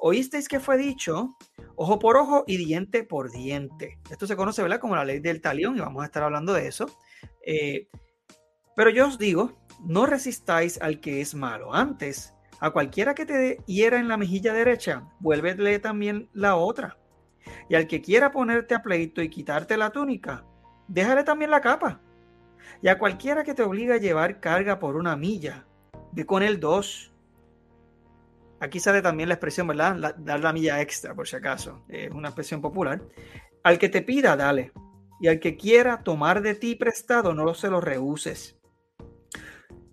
oísteis que fue dicho, ojo por ojo y diente por diente. Esto se conoce, ¿verdad? Como la ley del talión y vamos a estar hablando de eso. Eh, pero yo os digo, no resistáis al que es malo. Antes, a cualquiera que te hiera en la mejilla derecha, vuélvele también la otra. Y al que quiera ponerte a pleito y quitarte la túnica, déjale también la capa. Y a cualquiera que te obliga a llevar carga por una milla, ve con él dos. Aquí sale también la expresión, ¿verdad? dar la milla extra, por si acaso. Es una expresión popular. Al que te pida, dale. Y al que quiera tomar de ti prestado, no lo se lo rehuses.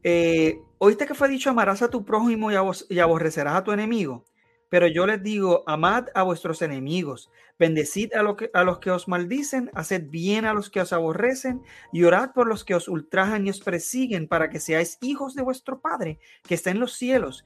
Eh, Oíste que fue dicho, amarás a tu prójimo y aborrecerás a tu enemigo. Pero yo les digo, amad a vuestros enemigos, bendecid a, los que os maldicen, haced bien a los que os aborrecen y orad por los que os ultrajan y os persiguen para que seáis hijos de vuestro Padre que está en los cielos,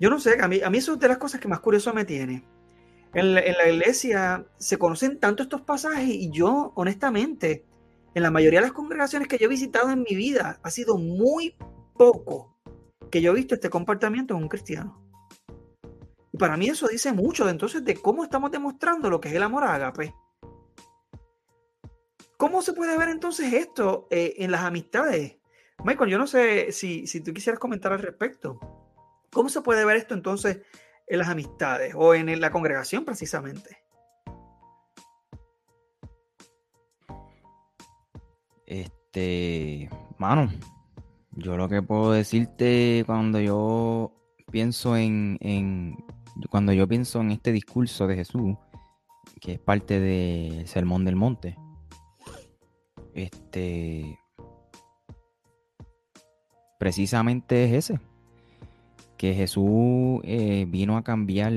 Yo no sé, a mí, a eso es de las cosas que más curioso me tiene. En la, iglesia se conocen tanto estos pasajes y yo, honestamente, en la mayoría de las congregaciones que yo he visitado en mi vida, ha sido muy poco que yo he visto este comportamiento en un cristiano. Y para mí eso dice mucho entonces de cómo estamos demostrando lo que es el amor a Agape. ¿Cómo se puede ver entonces esto eh, en las amistades? Michael, yo no sé si, si tú quisieras comentar al respecto. ¿Cómo se puede ver esto entonces en las amistades o en la congregación precisamente? Este, mano, yo lo que puedo decirte cuando yo pienso en, cuando yo pienso en este discurso de Jesús, que es parte del Sermón del Monte, este, precisamente es ese, que Jesús eh, vino a cambiar,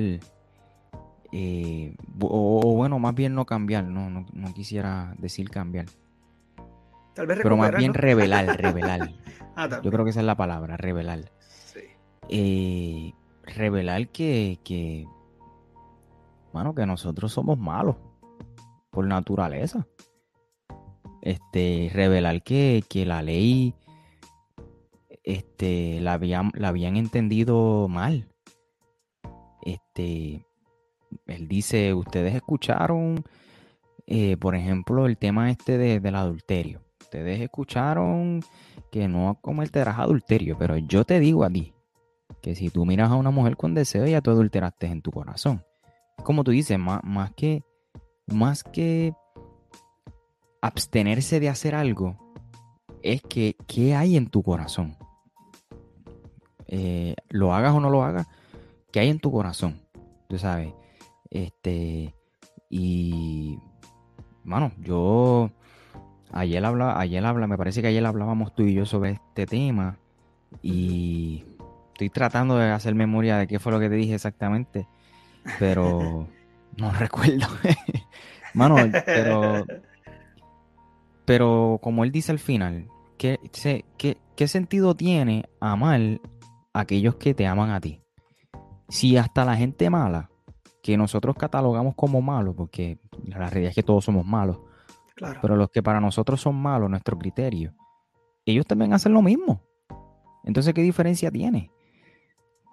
eh, o, bueno, más bien no cambiar, no, no quisiera decir cambiar, pero más bien revelar, revelar. Ah, Yo creo que esa es la palabra, revelar. Sí. Eh, revelar que, que, bueno, que nosotros somos malos por naturaleza. Este, revelar que, que la ley este, la, habían, la habían entendido mal. Este, él dice, ustedes escucharon, eh, por ejemplo, el tema este del adulterio ustedes escucharon que no cometerás adulterio, pero yo te digo a ti que si tú miras a una mujer con deseo, ya tú adulteraste en tu corazón. Como tú dices, más, más que más que abstenerse de hacer algo, es que qué hay en tu corazón. Eh, lo hagas o no lo hagas, qué hay en tu corazón. Tú sabes. Este. Y. Bueno, yo Ayer habla, ayer habla, me parece que ayer hablábamos tú y yo sobre este tema y estoy tratando de hacer memoria de qué fue lo que te dije exactamente, pero no recuerdo. Mano, pero pero como él dice al final, ¿qué, qué, ¿qué sentido tiene amar aquellos que te aman a ti? Si hasta la gente mala, que nosotros catalogamos como malos, porque la realidad es que todos somos malos, pero los que para nosotros son malos, nuestro criterio, ellos también hacen lo mismo. Entonces, ¿qué diferencia tiene?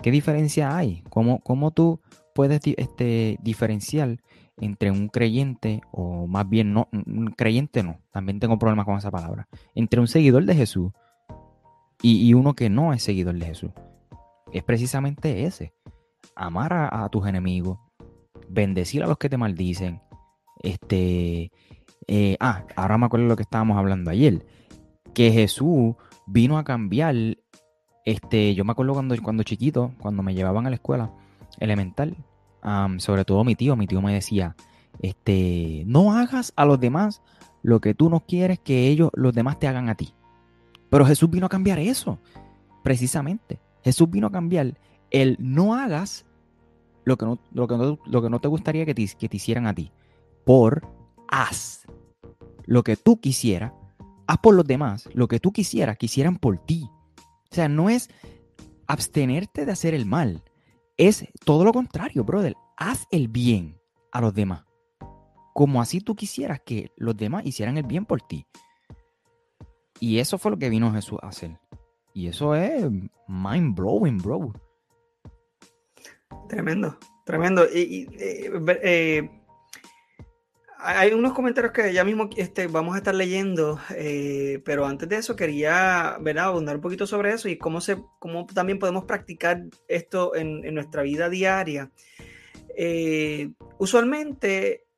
¿Qué diferencia hay? ¿Cómo, cómo tú puedes este, diferenciar entre un creyente o más bien no, un creyente no, también tengo problemas con esa palabra, entre un seguidor de Jesús y, uno que no es seguidor de Jesús? Es precisamente ese, amar a, tus enemigos, bendecir a los que te maldicen, este, eh, ah, ahora me acuerdo lo que estábamos hablando ayer. Que Jesús vino a cambiar. Este, yo me acuerdo cuando, cuando chiquito, cuando me llevaban a la escuela elemental, sobre todo mi tío, mi tío me decía, este, no hagas a los demás lo que tú no quieres que ellos, los demás te hagan a ti. Pero Jesús vino a cambiar eso, precisamente. Jesús vino a cambiar el no hagas lo que no, lo que no, lo que no te gustaría que te, que te hicieran a ti, por haz lo que tú quisieras, haz por los demás lo que tú quisieras, quisieran por ti. O sea, no es abstenerte de hacer el mal, es todo lo contrario, brother. Haz el bien a los demás, como así tú quisieras que los demás hicieran el bien por ti. Y eso fue lo que vino Jesús a hacer. Y eso es mind blowing, bro. Tremendo, tremendo. Y, eh, eh, hay unos comentarios que ya mismo este, vamos a estar leyendo, eh, pero antes de eso quería ¿verdad? abundar un poquito sobre eso y cómo, se, cómo también podemos practicar esto en, nuestra vida diaria. Eh, usualmente,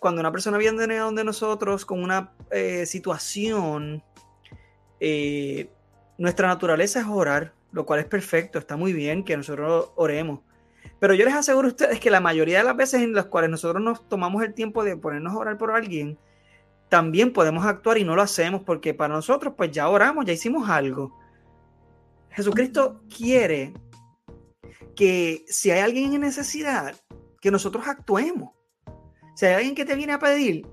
cuando una persona viene a donde nosotros con una eh, situación, nuestra naturaleza es orar, lo cual es perfecto, está muy bien que nosotros oremos. Pero yo les aseguro a ustedes que la mayoría de las veces en las cuales nosotros nos tomamos el tiempo de ponernos a orar por alguien, también podemos actuar y no lo hacemos porque para nosotros pues ya oramos, ya hicimos algo. Jesucristo quiere que si hay alguien en necesidad, que nosotros actuemos. Si hay alguien que te viene a pedir,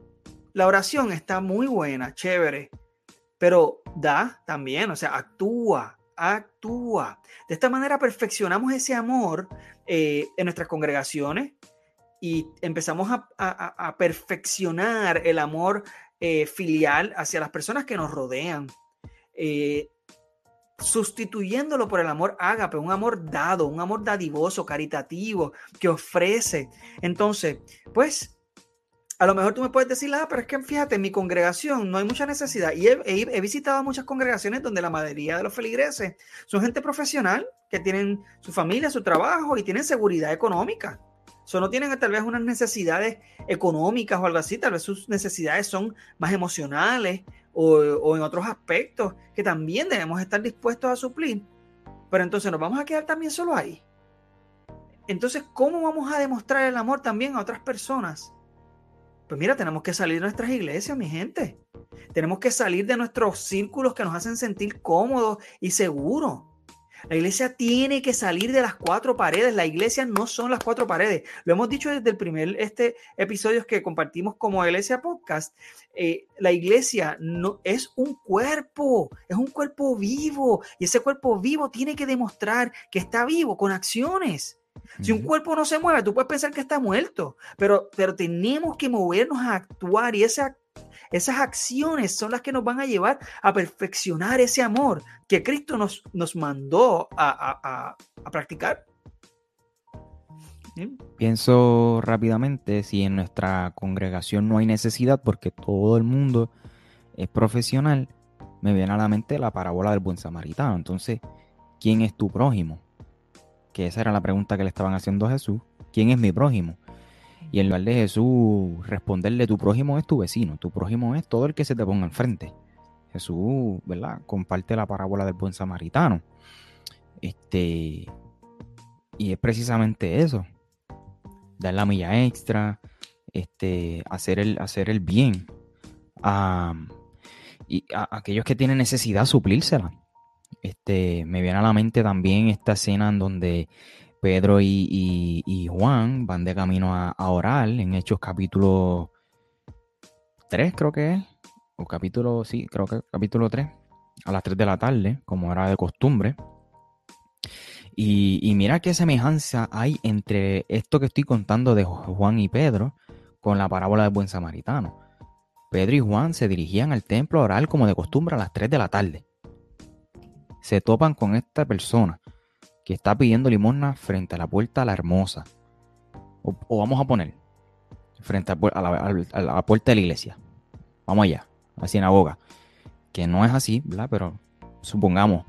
la oración está muy buena, chévere, pero da también, o sea, actúa, actúa. De esta manera perfeccionamos ese amor eh, en nuestras congregaciones y empezamos a, perfeccionar el amor eh, filial hacia las personas que nos rodean. Eh, sustituyéndolo por el amor ágape, un amor dado, un amor dadivoso, caritativo, que ofrece. Entonces, pues, a lo mejor tú me puedes decir, ah, pero es que fíjate, en mi congregación no hay mucha necesidad. Y he, visitado muchas congregaciones donde la mayoría de los feligreses son gente profesional, que tienen su familia, su trabajo y tienen seguridad económica. So, no tienen tal vez unas necesidades económicas o algo así, tal vez sus necesidades son más emocionales o, en otros aspectos que también debemos estar dispuestos a suplir. Pero entonces nos vamos a quedar también solo ahí. Entonces, ¿cómo vamos a demostrar el amor también a otras personas? Pues mira, tenemos que salir de nuestras iglesias, mi gente. Tenemos que salir de nuestros círculos que nos hacen sentir cómodos y seguros. La iglesia tiene que salir de las cuatro paredes. La iglesia no son las cuatro paredes. Lo hemos dicho desde el primer este episodio que compartimos como Iglesia Podcast. Eh, la iglesia no es un cuerpo, es un cuerpo vivo y ese cuerpo vivo tiene que demostrar que está vivo con acciones. Si un cuerpo no se mueve, tú puedes pensar que está muerto, pero, pero tenemos que movernos a actuar y esa esas acciones son las que nos van a llevar a perfeccionar ese amor que Cristo nos, nos mandó a, practicar. Pienso rápidamente si en nuestra congregación no hay necesidad porque todo el mundo es profesional, me viene a la mente la parábola del buen samaritano. Entonces, ¿quién es tu prójimo? Que esa era la pregunta que le estaban haciendo a Jesús. ¿Quién es mi prójimo? Y en lugar de Jesús responderle, tu prójimo es tu vecino, tu prójimo es todo el que se te ponga enfrente. Jesús, ¿verdad? Comparte la parábola del buen samaritano. Este, y es precisamente eso. Dar la milla extra, este, hacer el, hacer el bien. y a, aquellos que tienen necesidad, suplírsela. Este, me viene a la mente también esta escena en donde Pedro y, Juan van de camino a, orar en Hechos capítulo 3, creo que es. O capítulo, sí, creo que capítulo 3. A las 3 de la tarde, como era de costumbre. Y, y, mira qué semejanza hay entre esto que estoy contando de Juan y Pedro con la parábola del buen samaritano. Pedro y Juan se dirigían al templo a orar como de costumbre a las 3 de la tarde. Se topan con esta persona que está pidiendo limosna frente a la puerta a la hermosa. O, vamos a poner, frente a, la, puerta de la iglesia. Vamos allá, a la sinagoga. Que no es así, ¿verdad? Pero supongamos.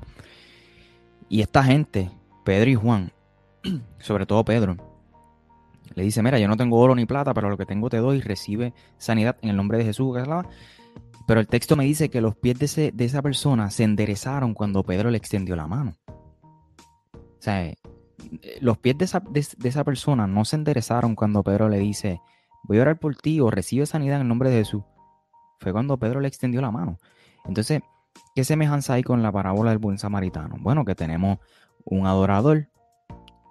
Y esta gente, Pedro y Juan, sobre todo Pedro, le dice, mira, yo no tengo oro ni plata, pero lo que tengo te doy, recibe sanidad en el nombre de Jesús. Pero el texto me dice que los pies de, de esa persona se enderezaron cuando Pedro le extendió la mano. O sea, eh, los pies de esa, persona no se enderezaron cuando Pedro le dice, voy a orar por ti o recibe sanidad en nombre de Jesús. Fue cuando Pedro le extendió la mano. Entonces, ¿qué semejanza hay con la parábola del buen samaritano? Bueno, que tenemos un adorador,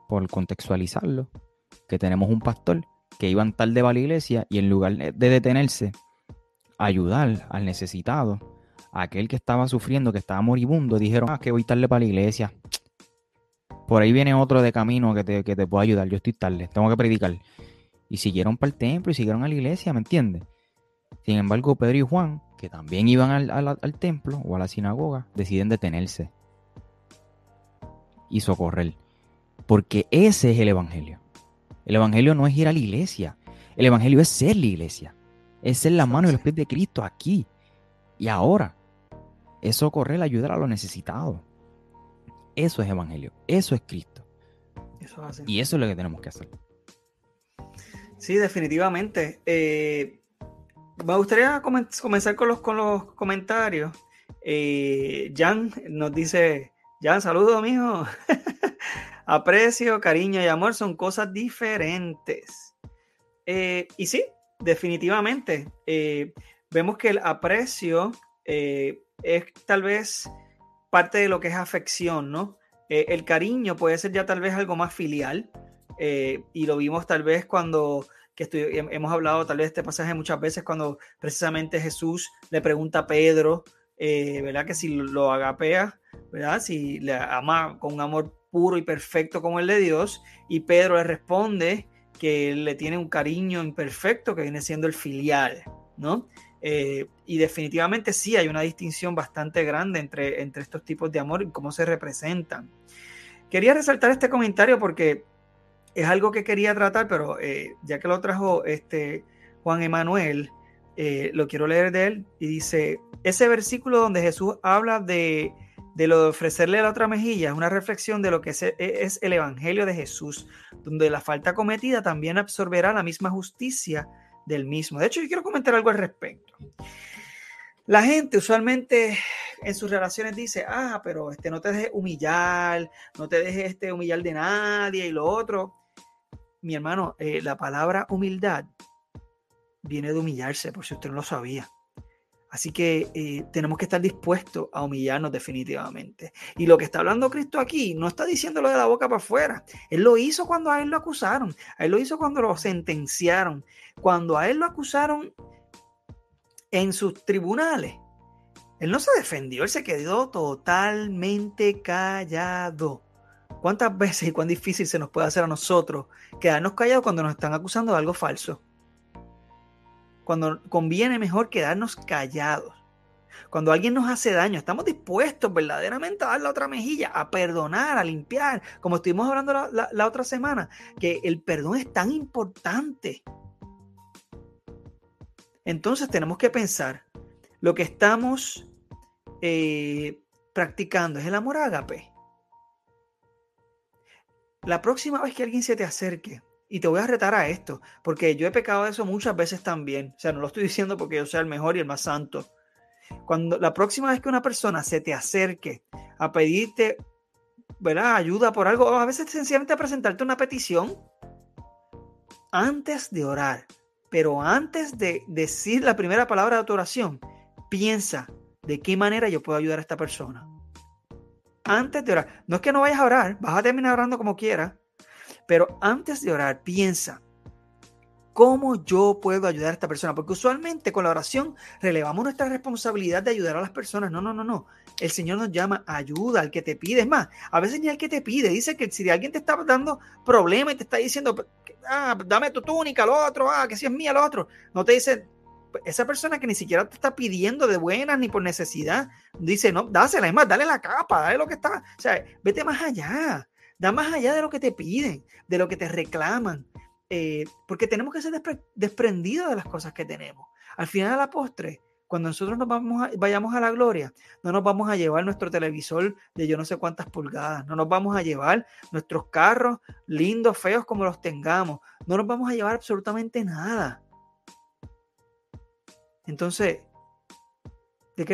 por contextualizarlo, que tenemos un pastor que iban tarde a la iglesia y en lugar de detenerse, ayudar al necesitado, aquel que estaba sufriendo, que estaba moribundo, dijeron, ah, que voy tarde para la iglesia, por ahí viene otro de camino que te, que te puede ayudar. Yo estoy tarde, tengo que predicar. Y siguieron para el templo y siguieron a la iglesia, ¿me entiendes? Sin embargo, Pedro y Juan, que también iban al, templo o a la sinagoga, deciden detenerse y socorrer. Porque ese es el Evangelio. El Evangelio no es ir a la iglesia. El Evangelio es ser la iglesia. Es ser la mano y los pies de Cristo aquí y ahora. Es socorrer, ayudar a los necesitados. Eso es evangelio, eso es Cristo. Y eso es lo que tenemos que hacer. Sí, definitivamente. Eh, me gustaría comenzar con los, con los comentarios. Eh, Jan nos dice, Jan, saludo, mijo. Aprecio, cariño y amor son cosas diferentes. Eh, y sí, definitivamente. vemos que el aprecio eh, es tal vez parte de lo que es afección, ¿no? Eh, el cariño puede ser ya tal vez algo más filial, y lo vimos tal vez cuando que hemos hablado tal vez este pasaje muchas veces cuando precisamente Jesús le pregunta a Pedro, ¿verdad? Que si lo agapea, ¿verdad? Si le ama con un amor puro y perfecto como el de Dios, y Pedro le responde que le tiene un cariño imperfecto que viene siendo el filial, ¿no? Eh, y definitivamente sí hay una distinción bastante grande entre, entre estos tipos de amor y cómo se representan. Quería resaltar este comentario porque es algo que quería tratar, pero eh, ya que lo trajo este Juan Emanuel, eh, lo quiero leer de él y dice, ese versículo donde Jesús habla de de lo de ofrecerle la otra mejilla es una reflexión de lo que e, es, el Evangelio de Jesús, donde la falta cometida también absorberá la misma justicia del mismo. De hecho, yo quiero comentar algo al respecto. La gente usualmente en sus relaciones dice, ah, pero este, no te dejes humillar, no te dejes este, humillar de nadie y lo otro. Mi hermano, eh, la palabra humildad viene de humillarse, por si usted no lo sabía. Así que eh, tenemos que estar dispuestos a humillarnos definitivamente. Y lo que está hablando Cristo aquí no está diciéndolo de la boca para afuera. Él lo hizo cuando a él lo acusaron. A él lo hizo cuando lo sentenciaron. Cuando a él lo acusaron en sus tribunales. Él no se defendió, él se quedó totalmente callado. ¿Cuántas veces y cuán difícil se nos puede hacer a nosotros quedarnos callados cuando nos están acusando de algo falso? Cuando conviene mejor quedarnos callados. Cuando alguien nos hace daño, estamos dispuestos verdaderamente a dar la otra mejilla, a perdonar, a limpiar, como estuvimos hablando la, otra semana, que el perdón es tan importante. Entonces tenemos que pensar, lo que estamos eh, practicando es el amor ágape. La próxima vez que alguien se te acerque y te voy a retar a esto, porque yo he pecado de eso muchas veces también. O sea, no lo estoy diciendo porque yo sea el mejor y el más santo. Cuando la próxima vez que una persona se te acerque a pedirte ¿verdad? ayuda por algo, o a veces sencillamente a presentarte una petición, antes de orar, pero antes de decir la primera palabra de tu oración, piensa de qué manera yo puedo ayudar a esta persona. Antes de orar. No es que no vayas a orar, vas a terminar orando como quieras, pero antes de orar, piensa, ¿cómo yo puedo ayudar a esta persona? Porque usualmente con la oración relevamos nuestra responsabilidad de ayudar a las personas. No, no, no, no. El Señor nos llama ayuda al que te pide. Es más, a veces ni al que te pide. Dice que si alguien te está dando problemas y te está diciendo, ah, dame tu túnica, lo otro, ah, que si es mía, lo otro. No te dice, esa persona que ni siquiera te está pidiendo de buenas ni por necesidad, dice, no, dásela, es más, dale la capa, dale lo que está. O sea, vete más allá. Da más allá de lo que te piden, de lo que te reclaman, eh, porque tenemos que ser desprendidos de las cosas que tenemos. Al final de la postre, cuando nosotros nos vamos vayamos a la gloria, no nos vamos a llevar nuestro televisor de yo no sé cuántas pulgadas, no nos vamos a llevar nuestros carros lindos, feos como los tengamos, no nos vamos a llevar absolutamente nada. Entonces, ¿de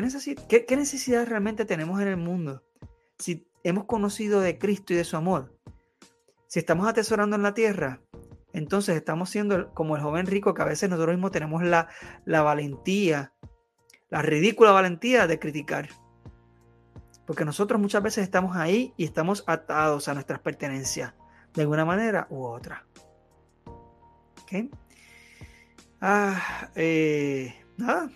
qué, qué necesidad realmente tenemos en el mundo? Si hemos conocido de Cristo y de su amor, si estamos atesorando en la tierra, entonces estamos siendo como el joven rico que a veces nosotros mismos tenemos la, la valentía, la ridícula valentía de criticar. Porque nosotros muchas veces estamos ahí y estamos atados a nuestras pertenencias, de alguna manera u otra. ¿Ok? Ah, eh, nada,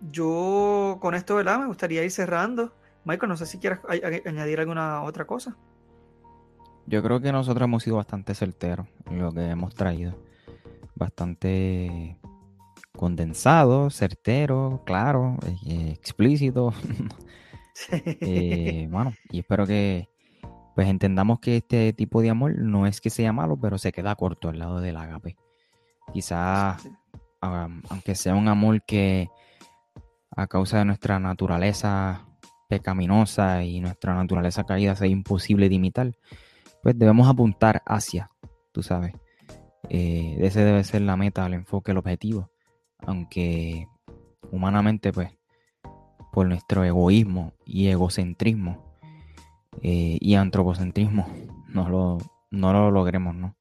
yo con esto, ¿verdad? Me gustaría ir cerrando. Michael, no sé si quieres añadir alguna otra cosa. Yo creo que nosotros hemos sido bastante certeros en lo que hemos traído. Bastante condensado, certero, claro, eh, explícito. Eh, bueno, y espero que pues entendamos que este tipo de amor no es que sea malo, pero se queda corto al lado del agape. Quizás, aunque sea un amor que a causa de nuestra naturaleza pecaminosa y nuestra naturaleza caída sea imposible de imitar, pues debemos apuntar hacia, tú sabes. Eh, ese debe ser la meta, el enfoque, el objetivo. Aunque humanamente, pues, por nuestro egoísmo y egocentrismo eh, y antropocentrismo, no lo, no lo logremos, ¿no?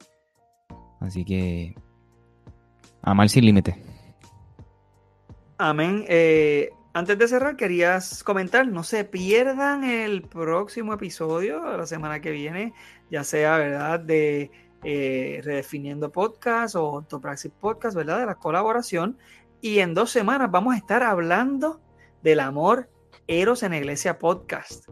Así que, amar sin límite. Amén. Eh, antes de cerrar, querías comentar, no se pierdan el próximo episodio la semana que viene, ya sea, ¿verdad?, de eh, Redefiniendo Podcast o Ortopraxis Podcast, ¿verdad?, de la colaboración. Y en dos semanas vamos a estar hablando del amor Eros en Iglesia Podcast.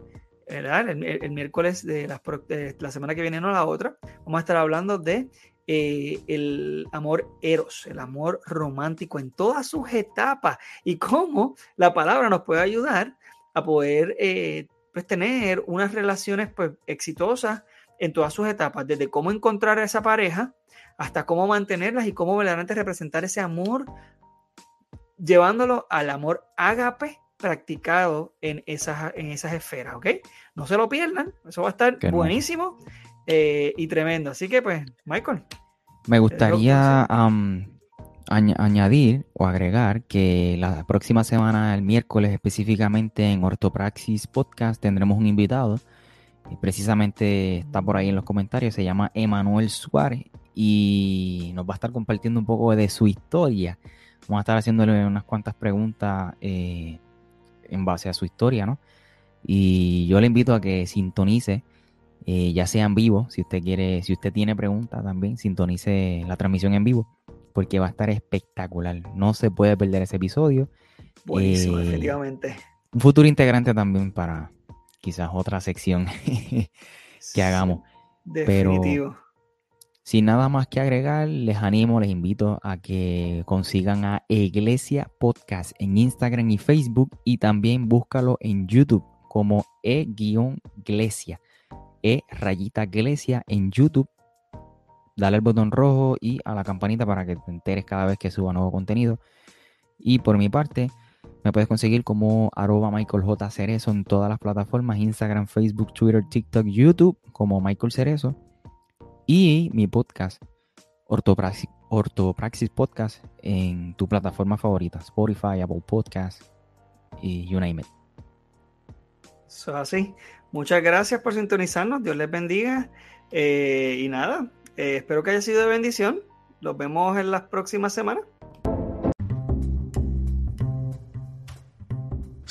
¿verdad? El, miércoles de la, de la, semana que viene, no la otra, vamos a estar hablando de eh, el amor eros, el amor romántico en todas sus etapas y cómo la palabra nos puede ayudar a poder eh, pues, tener unas relaciones pues, exitosas en todas sus etapas, desde cómo encontrar a esa pareja hasta cómo mantenerlas y cómo verdaderamente representar ese amor, llevándolo al amor ágape practicado en esas, en esas esferas, ¿ok? No se lo pierdan, eso va a estar buenísimo eh, y tremendo. Así que, pues, Michael. Me gustaría añadir o agregar que la próxima semana, el miércoles específicamente en Ortopraxis Podcast, tendremos un invitado. Y precisamente está por ahí en los comentarios, se llama Emanuel Suárez y nos va a estar compartiendo un poco de su historia. Vamos a estar haciéndole unas cuantas preguntas eh, en base a su historia, ¿no? Y yo le invito a que sintonice, eh, ya sea en vivo, si usted quiere, si usted tiene preguntas también, sintonice la transmisión en vivo, porque va a estar espectacular. No se puede perder ese episodio. Buenísimo, eh, efectivamente. Un futuro integrante también para quizás otra sección que hagamos. Definitivo. Sin nada más que agregar, les animo, les invito a que consigan a Iglesia Podcast en Instagram y Facebook y también búscalo en YouTube como E-Iglesia, E rayita Iglesia en YouTube. Dale al botón rojo y a la campanita para que te enteres cada vez que suba nuevo contenido. Y por mi parte, me puedes conseguir como arroba Michael J. Cerezo en todas las plataformas, Instagram, Facebook, Twitter, TikTok, YouTube, como Michael Cerezo y mi podcast, Ortopraxis, Podcast, en tu plataforma favorita, Spotify, Apple Podcast y you name it. Eso así. Muchas gracias por sintonizarnos. Dios les bendiga. Eh, y nada, eh, espero que haya sido de bendición. Nos vemos en las próximas semanas.